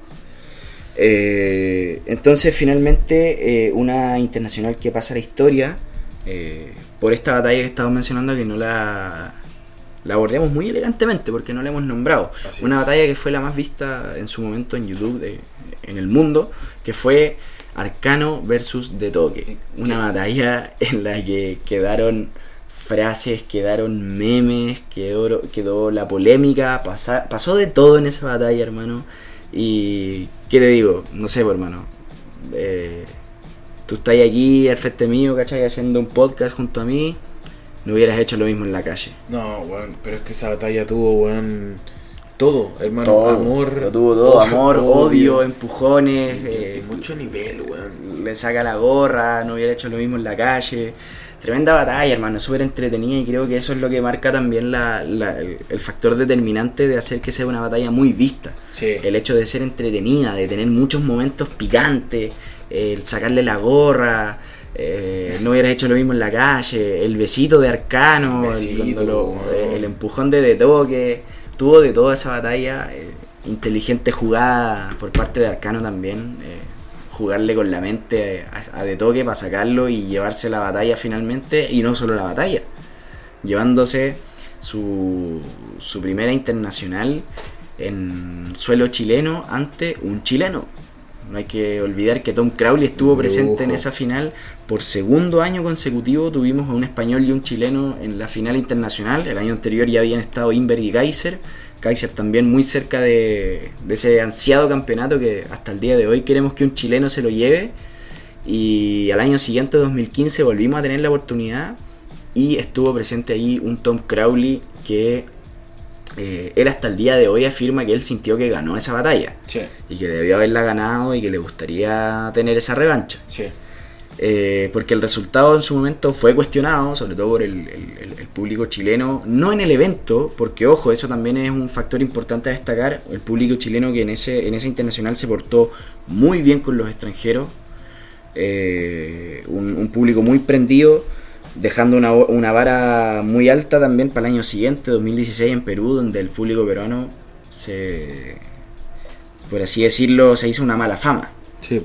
Eh, entonces, finalmente, eh, una internacional que pasa a la historia eh, por esta batalla que estamos mencionando, que no la, la abordemos muy elegantemente porque no la hemos nombrado. Así una es. batalla que fue la más vista en su momento en YouTube de- en el mundo, que fue Arcano versus De Toque. Una batalla en la que quedaron frases, quedaron memes, quedó, quedó la polémica, pasa- pasó de todo en esa batalla, hermano. Y, ¿qué te digo? No sé, pues, hermano. Eh, tú estás aquí al frente mío, ¿cachai? Haciendo un podcast junto a mí. No hubieras hecho lo mismo en la calle. No, weón, pero es que esa batalla tuvo, weón. Todo, hermano. Todo, amor. lo tuvo todo, amor, odio, empujones. y- eh, y mucho nivel, weón. le saca la gorra, no hubiera hecho lo mismo en la calle. Tremenda batalla, hermano, súper entretenida y creo que eso es lo que marca también la- la- el, el factor determinante de hacer que sea una batalla muy vista. Sí. El hecho de ser entretenida, de tener muchos momentos picantes, el sacarle la gorra, eh, no hubieras hecho lo mismo en la calle, el besito de Arcano, el, Besito, lo- eh, el empujón de De Toque, tuvo de toda esa batalla, eh, inteligente jugada por parte de Arcano también, eh, jugarle con la mente a, a De Toque para sacarlo y llevarse la batalla finalmente, y no solo la batalla, llevándose su, su primera internacional en suelo chileno ante un chileno. No hay que olvidar que Tom Crowley estuvo presente en esa final. Por segundo año consecutivo tuvimos a un español y un chileno en la final internacional. El año anterior ya habían estado Inver y Kaiser. Kaiser también muy cerca de, de ese ansiado campeonato que hasta el día de hoy queremos que un chileno se lo lleve. Y al año siguiente, 2015, volvimos a tener la oportunidad y estuvo presente ahí un Tom Crowley que eh, él hasta el día de hoy afirma que él sintió que ganó esa batalla Sí, y que debió haberla ganado y que le gustaría tener esa revancha. sí. Eh, porque el resultado en su momento fue cuestionado, sobre todo por el, el- público chileno, no en el evento, porque ojo, eso también es un factor importante a destacar, el público chileno que en ese, en ese internacional se portó muy bien con los extranjeros, eh, un, un público muy prendido, dejando una, una vara muy alta también para el año siguiente, 2016 en Perú, donde el público peruano se, por así decirlo, se hizo una mala fama. Sí,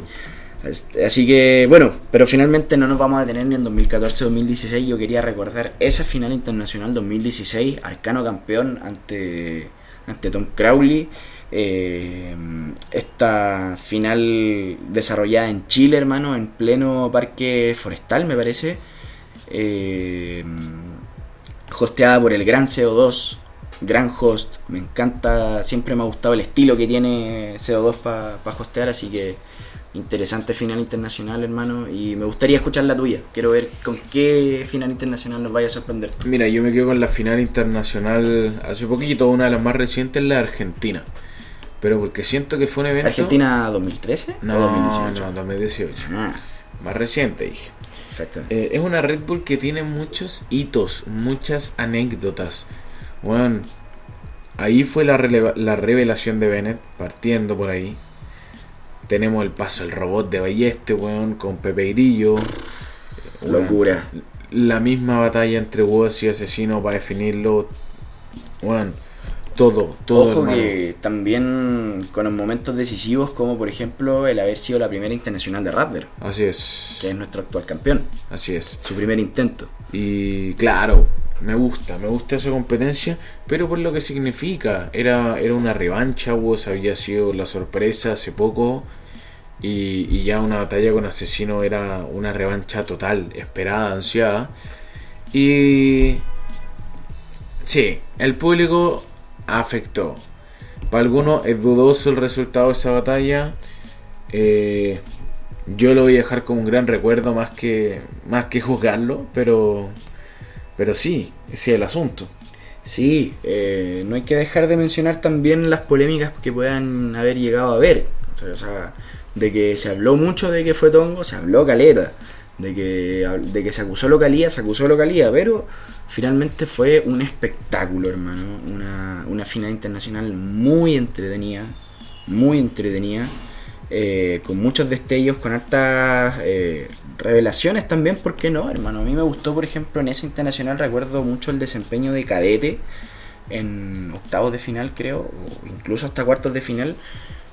Así que, bueno, pero finalmente no nos vamos a detener ni en 2014-2016. Yo quería recordar esa final internacional 2016, Arcano campeón ante, ante Tom Crowley. Eh, esta final desarrollada en Chile, hermano, en pleno parque forestal, me parece. Eh, hosteada por el gran CO2, gran host. Me encanta, siempre me ha gustado el estilo que tiene CO2 para hostear, así que interesante final internacional, hermano, y me gustaría escuchar la tuya. Quiero ver con qué final internacional nos vaya a sorprender. Mira, yo me quedo con la final internacional hace poquito, una de las más recientes, la de Argentina. Pero porque siento que fue un evento. ¿Argentina 2013 No, o 2018? no, 2018. Ah, Más reciente, dije. exacto. Eh, es una Red Bull que tiene muchos hitos, muchas anécdotas. Bueno, ahí fue la, la revelación de Bennett, partiendo por ahí. Tenemos el paso del robot de Balleste, weón, con Pepe Grillo. Weón, Locura. La misma batalla entre Woz y Asesino para definirlo. Bueno, todo, todo. Ojo hermano. que también con los momentos decisivos, como por ejemplo el haber sido la primera internacional de Rapper, Así es, que es nuestro actual campeón, así es. su primer intento. Y claro, me gusta, me gusta esa competencia, pero por lo que significa, era, era una revancha, Woz había sido la sorpresa hace poco y, y ya una batalla con asesino era una revancha total, esperada, ansiada. Y sí, el público afectó. Para algunos es dudoso el resultado de esa batalla. Eh, yo lo voy a dejar como un gran recuerdo más que más que juzgarlo, pero pero sí, ese es el asunto. Sí, eh, no hay que dejar de mencionar también las polémicas que puedan haber llegado a ver. O sea, de que se habló mucho de que fue Tongo, se habló caleta. De que, de que se acusó localía, se acusó localía, pero finalmente fue un espectáculo, hermano. Una, una final internacional muy entretenida, muy entretenida. eh, con muchos destellos, con hartas eh, revelaciones también, ¿por qué no, hermano? A mí me gustó, por ejemplo, en esa internacional recuerdo mucho el desempeño de Cadete en octavos de final, creo, o incluso hasta cuartos de final.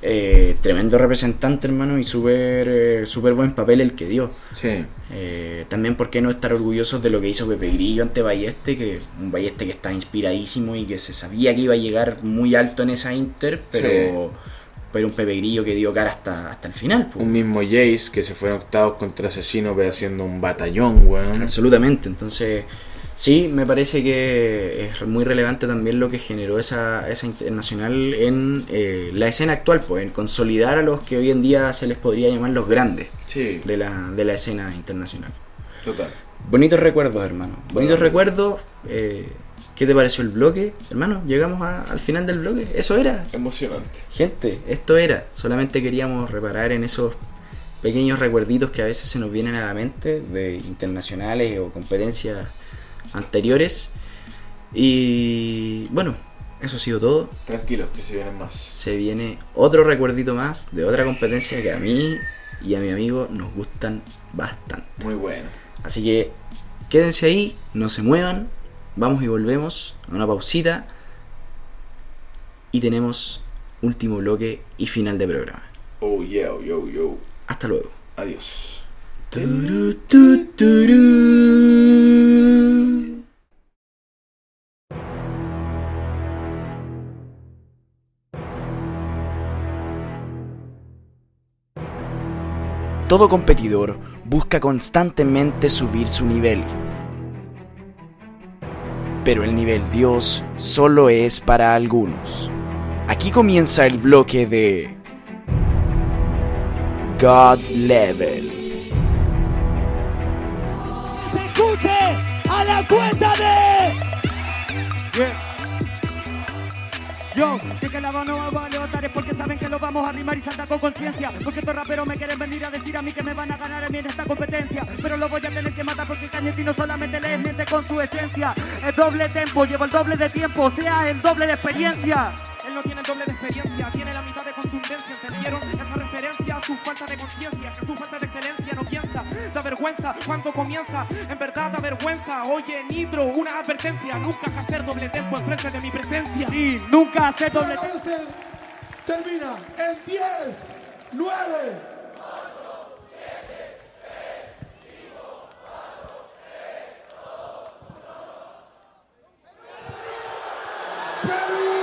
Eh, tremendo representante, hermano, y súper eh, súper buen papel el que dio. Sí, Eh, también, ¿por qué no estar orgullosos de lo que hizo Pepe Grillo ante Balleste? Que un Balleste que está inspiradísimo y que se sabía que iba a llegar muy alto en esa Inter, pero, pero un Pepe Grillo que dio cara hasta, hasta el final. pues. un mismo Jace que se fue en octavos contra asesino, pero haciendo un batallón, weón. Absolutamente, entonces sí, me parece que es muy relevante también lo que generó esa, esa internacional en eh, la escena actual, pues en consolidar a los que hoy en día se les podría llamar los grandes Sí, de la, de la escena internacional. total. Bonitos recuerdos, hermano. Bonitos recuerdos. eh, ¿Qué te pareció el bloque? Hermano, llegamos a- al final del bloque. Eso era. Emocionante. Gente, esto era. Solamente queríamos reparar en esos pequeños recuerditos que a veces se nos vienen a la mente de internacionales o competencias anteriores. Y bueno, eso ha sido todo. Tranquilos que se vienen más. Se viene otro recuerdito más de otra competencia que a mí y a mi amigo nos gustan bastante. Muy bueno. Así que quédense ahí, no se muevan, vamos y volvemos a una pausita y tenemos último bloque y final de programa. Oh, yeah, yo, yo. Hasta luego. Adiós. Turu, tu, turu. Todo competidor busca constantemente subir su nivel. Pero el nivel Dios solo es para algunos. Aquí comienza el bloque de God Level. se escuche a la cuenta de. Yo sé que la mano va a levantar porque saben que lo vamos a rimar y saltar con conciencia. Porque estos raperos me quieren venir a decir a mí que me van a ganar a en esta competencia. Pero lo voy a tener que matar porque cañetino solamente les miente con su esencia. El doble tempo, lleva el doble de tiempo, o sea, el doble de experiencia. Él no tiene el doble de experiencia, tiene la mitad de contundencia. ¿Entendieron esa referencia a su falta de conciencia? Que su falta de excelencia no piensa. Da vergüenza cuando comienza, en verdad da vergüenza. Oye, Nitro, una advertencia: nunca hacer doble tempo en frente de mi presencia. Y nunca hacer doble tempo termina en 10, 9, 8, 7, 6, 5, 4, 3, 2, 1. ¡Perú!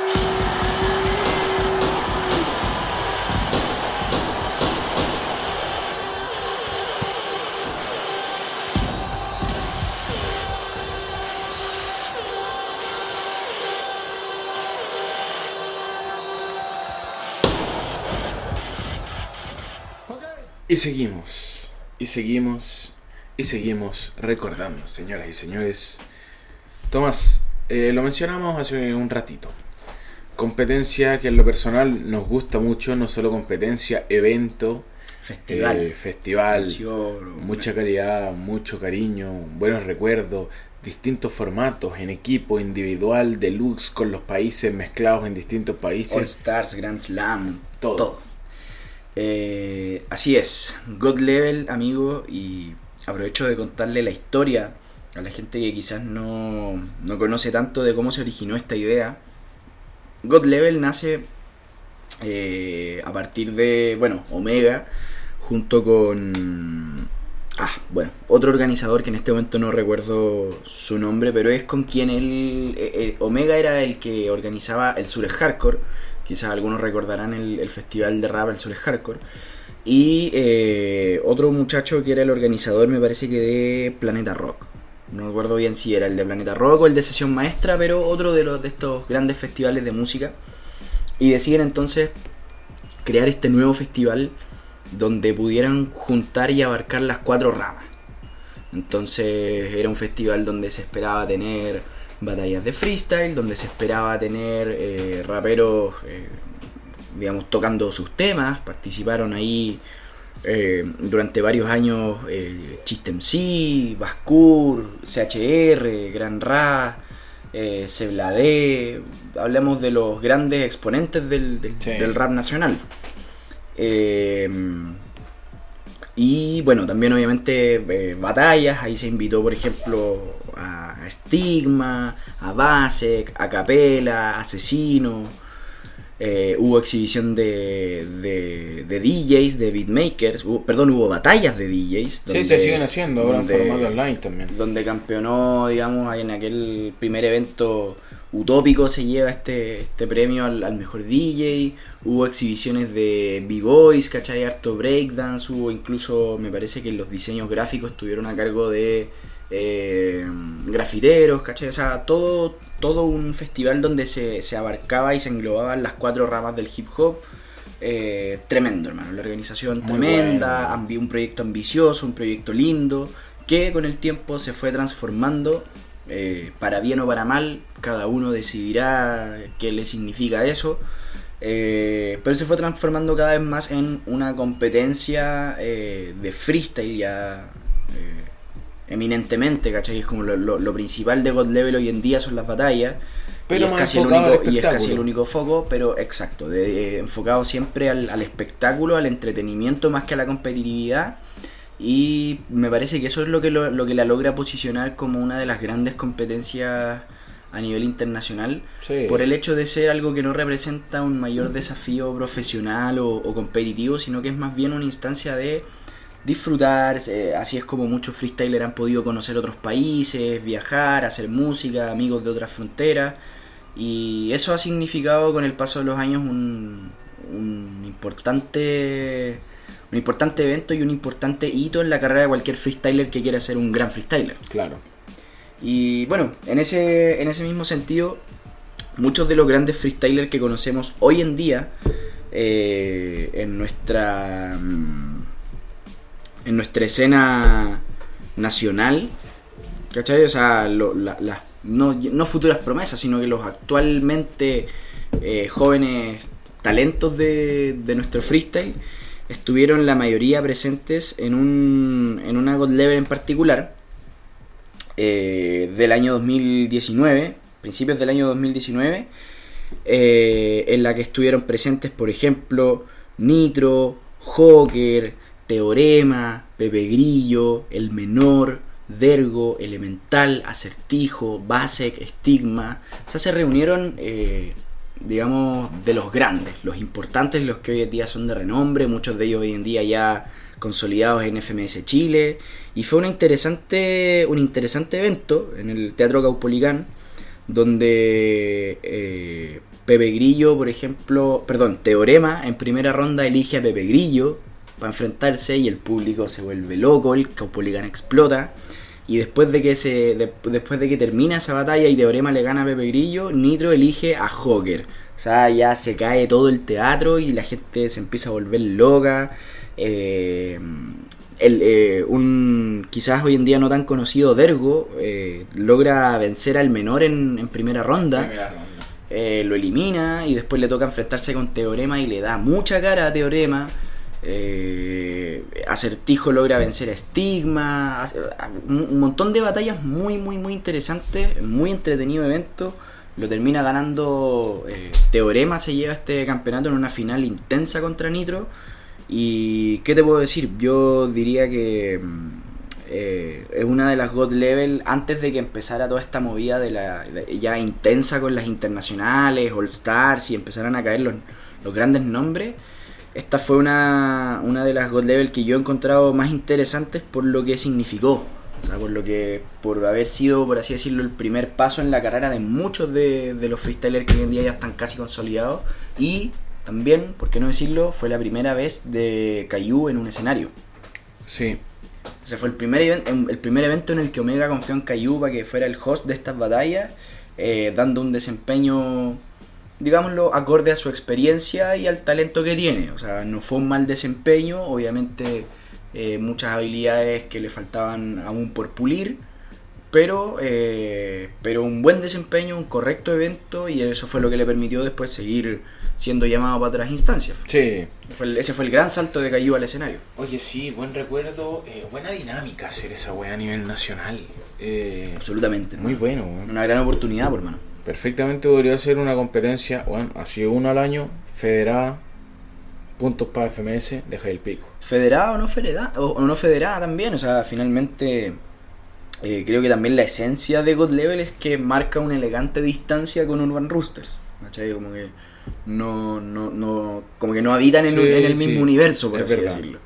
Y seguimos, y seguimos, y seguimos recordando, señoras y señores. Tomás, eh, lo mencionamos hace un ratito. Competencia que en lo personal nos gusta mucho, no solo competencia, evento, Festival. eh, festival, Canción, mucha calidad, mucho cariño, buenos recuerdos, distintos formatos, en equipo, individual, deluxe, con los países mezclados en distintos All países. Stars, Grand Slam, Todo. todo. Eh, así es, God Level, amigo, y aprovecho de contarle la historia a la gente que quizás no, no conoce tanto de cómo se originó esta idea. God Level nace eh, a partir de, bueno, Omega, junto con... Ah, bueno, otro organizador que en este momento no recuerdo su nombre, pero es con quien él... eh, eh, Omega era el que organizaba el Sur Hardcore, quizás algunos recordarán el, festival de rap, el Sur Hardcore. Y eh, otro muchacho que era el organizador, me parece que de Planeta Rock. No recuerdo bien si era el de Planeta Rock o el de Sesión Maestra, pero otro de los de estos grandes festivales de música. Y deciden entonces crear este nuevo festival donde pudieran juntar y abarcar las cuatro ramas. Entonces era un festival donde se esperaba tener batallas de freestyle, donde se esperaba tener eh, raperos, eh, digamos, tocando sus temas. Participaron ahí eh, durante varios años eh, Chiste MC, Baskur, CHR, Gran Ra, eh, Sebladé. Hablamos de los grandes exponentes del, del- Sí. del rap nacional. Eh, y bueno, también obviamente eh, batallas, ahí se invitó por ejemplo a Stigma, a Basek, a Capela, Asesino, eh, hubo exhibición de, de, de DJs, de beatmakers, hubo- perdón, hubo batallas de DJs. Sí, se siguen haciendo ahora en formato online también. donde campeonó, digamos, ahí en aquel primer evento utópico se lleva este, este premio al, al mejor DJ, hubo exhibiciones de B-Boys, ¿cachai? Harto breakdance, hubo incluso, me parece que los diseños gráficos estuvieron a cargo de eh, grafiteros, ¿cachai? O sea, todo, todo un festival donde se, se abarcaba y se englobaban las cuatro ramas del hip hop. Eh, tremendo, hermano. La organización Muy tremenda, bueno. un proyecto ambicioso, un proyecto lindo, que con el tiempo se fue transformando, eh, para bien o para mal, cada uno decidirá qué le significa eso, eh, pero se fue transformando cada vez más en una competencia eh, de freestyle ya eminentemente, ¿cachai? Es como lo, lo- lo principal de God Level hoy en día son las batallas. Pero y es, casi el único, y es casi el único foco, pero exacto, de- de- enfocado siempre al, al espectáculo, al entretenimiento más que a la competitividad. Y me parece que eso es lo que, lo, lo que la logra posicionar como una de las grandes competencias a nivel internacional, Sí. por el hecho de ser algo que no representa un mayor desafío profesional o, o competitivo, sino que es más bien una instancia de disfrutar, eh, así es como muchos freestylers han podido conocer otros países, viajar, hacer música, amigos de otras fronteras, y eso ha significado con el paso de los años un, un importante un importante evento y un importante hito en la carrera de cualquier freestyler que quiera ser un gran freestyler. Claro. Y bueno, en ese, en ese mismo sentido, muchos de los grandes freestylers que conocemos hoy en día eh, en nuestra mm, en nuestra escena nacional, ¿cachai? O sea, lo- la- las no, no futuras promesas, sino que los actualmente eh, jóvenes talentos de, de nuestro freestyle estuvieron la mayoría presentes en, un, en una God Level en particular eh, del año 2019, principios del año 2019, eh, en la que estuvieron presentes, por ejemplo, Nitro, Joker, Teorema, Pepe Grillo, El Menor, Dergo, Elemental, Acertijo, Basek, Stigma. O sea, se reunieron, eh, digamos, de los grandes, los importantes, los que hoy en día son de renombre, muchos de ellos hoy en día ya consolidados en FMS Chile. Y fue una interesante, un interesante evento en el Teatro Caupolicán, donde eh, Pepe Grillo, por ejemplo, perdón, Teorema en primera ronda elige a Pepe Grillo para enfrentarse y el público se vuelve loco, el Caupolicán explota. Y después de que se de- después de que termina esa batalla y Teorema le gana a Pepe Grillo, Nitro elige a Joker. O sea, ya se cae todo el teatro y la gente se empieza a volver loca. eh, el, eh, un quizás hoy en día no tan conocido Dergo eh, logra vencer al menor en, en primera ronda. Primera ronda. Eh, lo elimina y después le toca enfrentarse con Teorema y le da mucha cara a Teorema. Eh, Acertijo logra vencer a Estigma. hace- a- Un montón de batallas muy, muy, muy interesantes. Muy entretenido evento. Lo termina ganando eh, Teorema. Se lleva este campeonato en una final intensa contra Nitro. Y qué te puedo decir, yo diría que mm, eh, es una de las God Level antes de que empezara toda esta movida de la ya intensa con las internacionales, All Stars y empezaran a caer los, los grandes nombres. Esta fue una, una de las God Level que yo he encontrado más interesantes por lo que significó. O sea, por lo que, por haber sido, por así decirlo, el primer paso en la carrera de muchos de, de los freestylers que hoy en día ya están casi consolidados. Y también, por qué no decirlo, fue la primera vez de Caillou en un escenario. Sí. Ese fue el primer, even- el primer evento en el que Omega confió en Caillou para que fuera el host de estas batallas, eh, dando un desempeño, digámoslo, acorde a su experiencia y al talento que tiene. O sea, no fue un mal desempeño, obviamente eh, muchas habilidades que le faltaban aún por pulir, pero, eh, pero un buen desempeño, un correcto evento y eso fue lo que le permitió después seguir siendo llamado para otras instancias. Sí. Fue el- ese fue el gran salto de Caillou al escenario. Oye, sí, buen recuerdo. eh, buena dinámica hacer esa weá a nivel nacional. Eh, Absolutamente. muy bueno, weón. Una gran oportunidad, por mano. Perfectamente podría ser una competencia, bueno, así uno al año, federada, puntos para FMS, deja el pico. Federada o no federada, o, o no federada también, o sea, finalmente eh, creo que también la esencia de God Level es que marca una elegante distancia con Urban Roosters, ¿cachai? Como que no, no, no, como que no habitan en, Sí, un- en el sí, mismo universo, por así verdad. decirlo.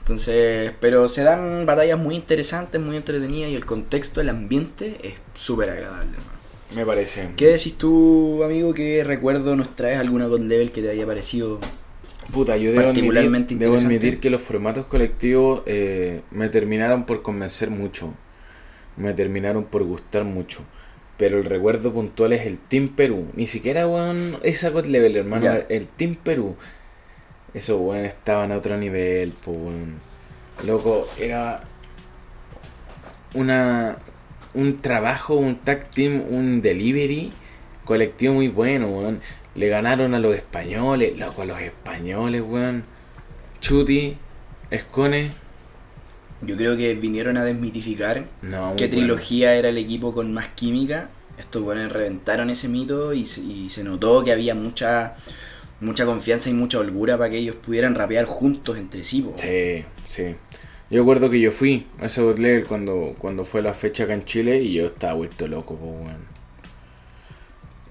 Entonces, pero se dan batallas muy interesantes, muy entretenidas y el contexto, el ambiente es súper agradable, hermano. Me parece. ¿Qué decís tú, amigo? ¿Qué recuerdo nos traes alguna God Level que te haya parecido Puta, yo debo particularmente admitir, debo interesante? admitir que los formatos colectivos eh, me terminaron por convencer mucho. Me terminaron por gustar mucho. Pero el recuerdo puntual es el Team Perú. Ni siquiera, weón, esa God Level, hermano. Ya. El Team Perú. Esos, weón, estaban a otro nivel, po, weón. Loco, era una un trabajo, un tag team, un delivery colectivo muy bueno, weón. Le ganaron a los españoles, loco, a los españoles, weón. Chuti, Escone, Yo creo que vinieron a desmitificar no, qué bueno. trilogía era el equipo con más química. Estos buenos reventaron ese mito y se, y se notó que había mucha mucha confianza y mucha holgura para que ellos pudieran rapear juntos entre sí. Sí, sí. Yo recuerdo que yo fui a ese Level cuando, cuando fue la fecha acá en Chile y yo estaba vuelto loco, po, weón.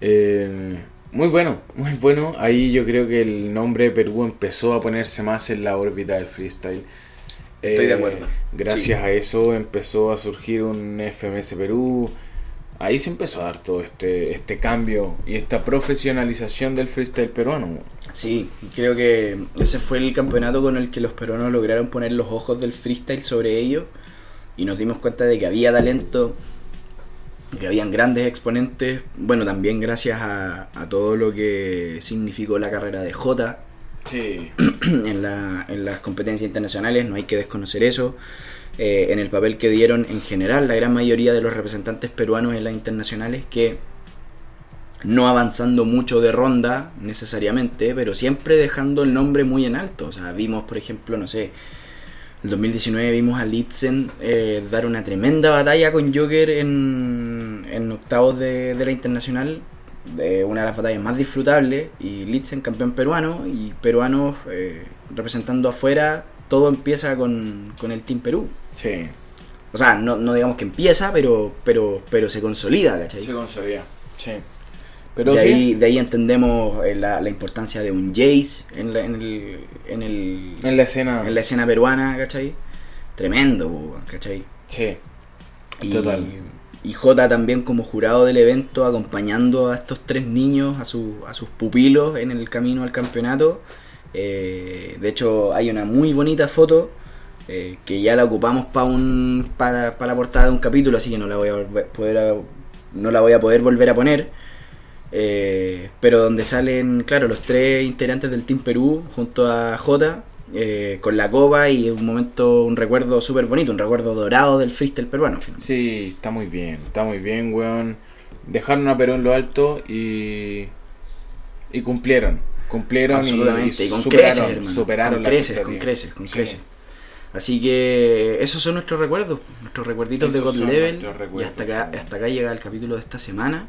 Eh, muy bueno, muy bueno. Ahí yo creo que el nombre de Perú empezó a ponerse más en la órbita del freestyle. Estoy de Eh, acuerdo. Gracias Sí. a eso empezó a surgir un FMS Perú. Ahí se empezó a dar todo este, este cambio y esta profesionalización del freestyle peruano. Sí, creo que ese fue el campeonato con el que los peruanos lograron poner los ojos del freestyle sobre ellos y nos dimos cuenta de que había talento, que habían grandes exponentes, bueno, también gracias a, a todo lo que significó la carrera de Jota Sí. en, la- en las competencias internacionales, no hay que desconocer eso. Eh, en el papel que dieron en general la gran mayoría de los representantes peruanos en las internacionales, que no avanzando mucho de ronda necesariamente, pero siempre dejando el nombre muy en alto. O sea, vimos, por ejemplo, no sé, el 2019 vimos a Litzen eh, dar una tremenda batalla con Joker en, en octavos de, de la internacional, de una de las batallas más disfrutables, y Litzen campeón peruano, y peruanos eh, representando afuera, todo empieza con, con el Team Perú. Sí. O sea, no, no digamos que empieza, pero, pero, pero se consolida, ¿cachai? Se consolida. Sí. Pero de, sí. ahí, de ahí entendemos eh, la, la importancia de un Jace en la, en el, en el, En la escena. en la escena peruana, ¿cachai? Tremendo, ¿cachai? Sí. Y, Total. Y Jota también como jurado del evento, acompañando a estos tres niños, a, su, a sus pupilos en el camino al campeonato. Eh, de hecho, hay una muy bonita foto eh, que ya la ocupamos pa un, para, para la portada de un capítulo, así que no la voy a, poder a- no la voy a poder volver a poner. Eh, pero donde salen, claro, los tres integrantes del Team Perú junto a Jota eh, con la copa y un momento, un recuerdo súper bonito, un recuerdo dorado del freestyle peruano. Sí, está muy bien, está muy bien, weón. Dejaron a Perú en lo alto y. y cumplieron. Cumplieron y- Absolutamente, y, y con superaron, creces, hermano. superaron con la creces, con creces, con Sí. creces. Así que esos son nuestros recuerdos, nuestros recuerditos de God Level. Y hasta acá, hasta acá llega el capítulo de esta semana.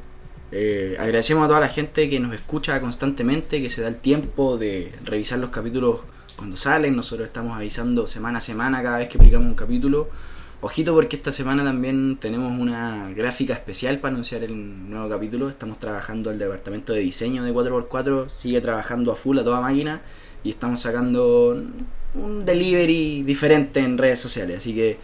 Eh, agradecemos a toda la gente que nos escucha constantemente, que se da el tiempo de revisar los capítulos cuando salen. Nosotros estamos avisando semana a semana cada vez que publicamos un capítulo. Ojito porque esta semana también tenemos una gráfica especial para anunciar el nuevo capítulo. Estamos trabajando el departamento de diseño de 4x4, sigue trabajando a full a toda máquina y estamos sacando un delivery diferente en redes sociales. Así que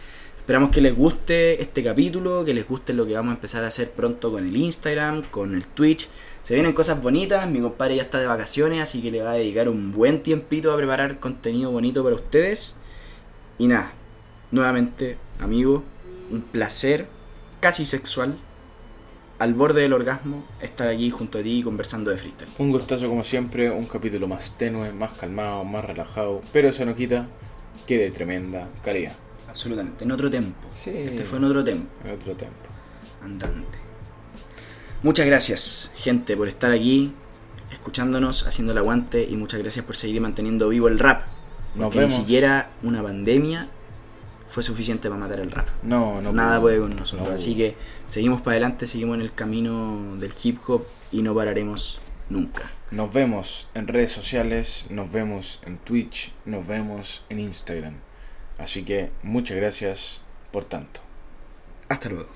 esperamos que les guste este capítulo, que les guste lo que vamos a empezar a hacer pronto con el Instagram, con el Twitch. Se vienen cosas bonitas, mi compadre ya está de vacaciones, así que le va a dedicar un buen tiempito a preparar contenido bonito para ustedes. Y nada, nuevamente, amigo, un placer casi sexual, al borde del orgasmo, estar aquí junto a ti conversando de freestyle. Un gustazo como siempre, un capítulo más tenue, más calmado, más relajado, pero eso no quita que de tremenda calidad. Absolutamente, en otro tiempo. Sí. Este fue en otro tiempo. En otro tiempo. andante. Muchas gracias, gente, por estar aquí, escuchándonos, haciendo el aguante y muchas gracias por seguir manteniendo vivo el rap. Porque ni siquiera una pandemia fue suficiente para matar el rap. No, no. Nada puede con nosotros. No Así que seguimos para adelante, seguimos en el camino del hip hop y no pararemos nunca. Nos vemos en redes sociales, nos vemos en Twitch, nos vemos en Instagram. Así que muchas gracias por tanto. Hasta luego.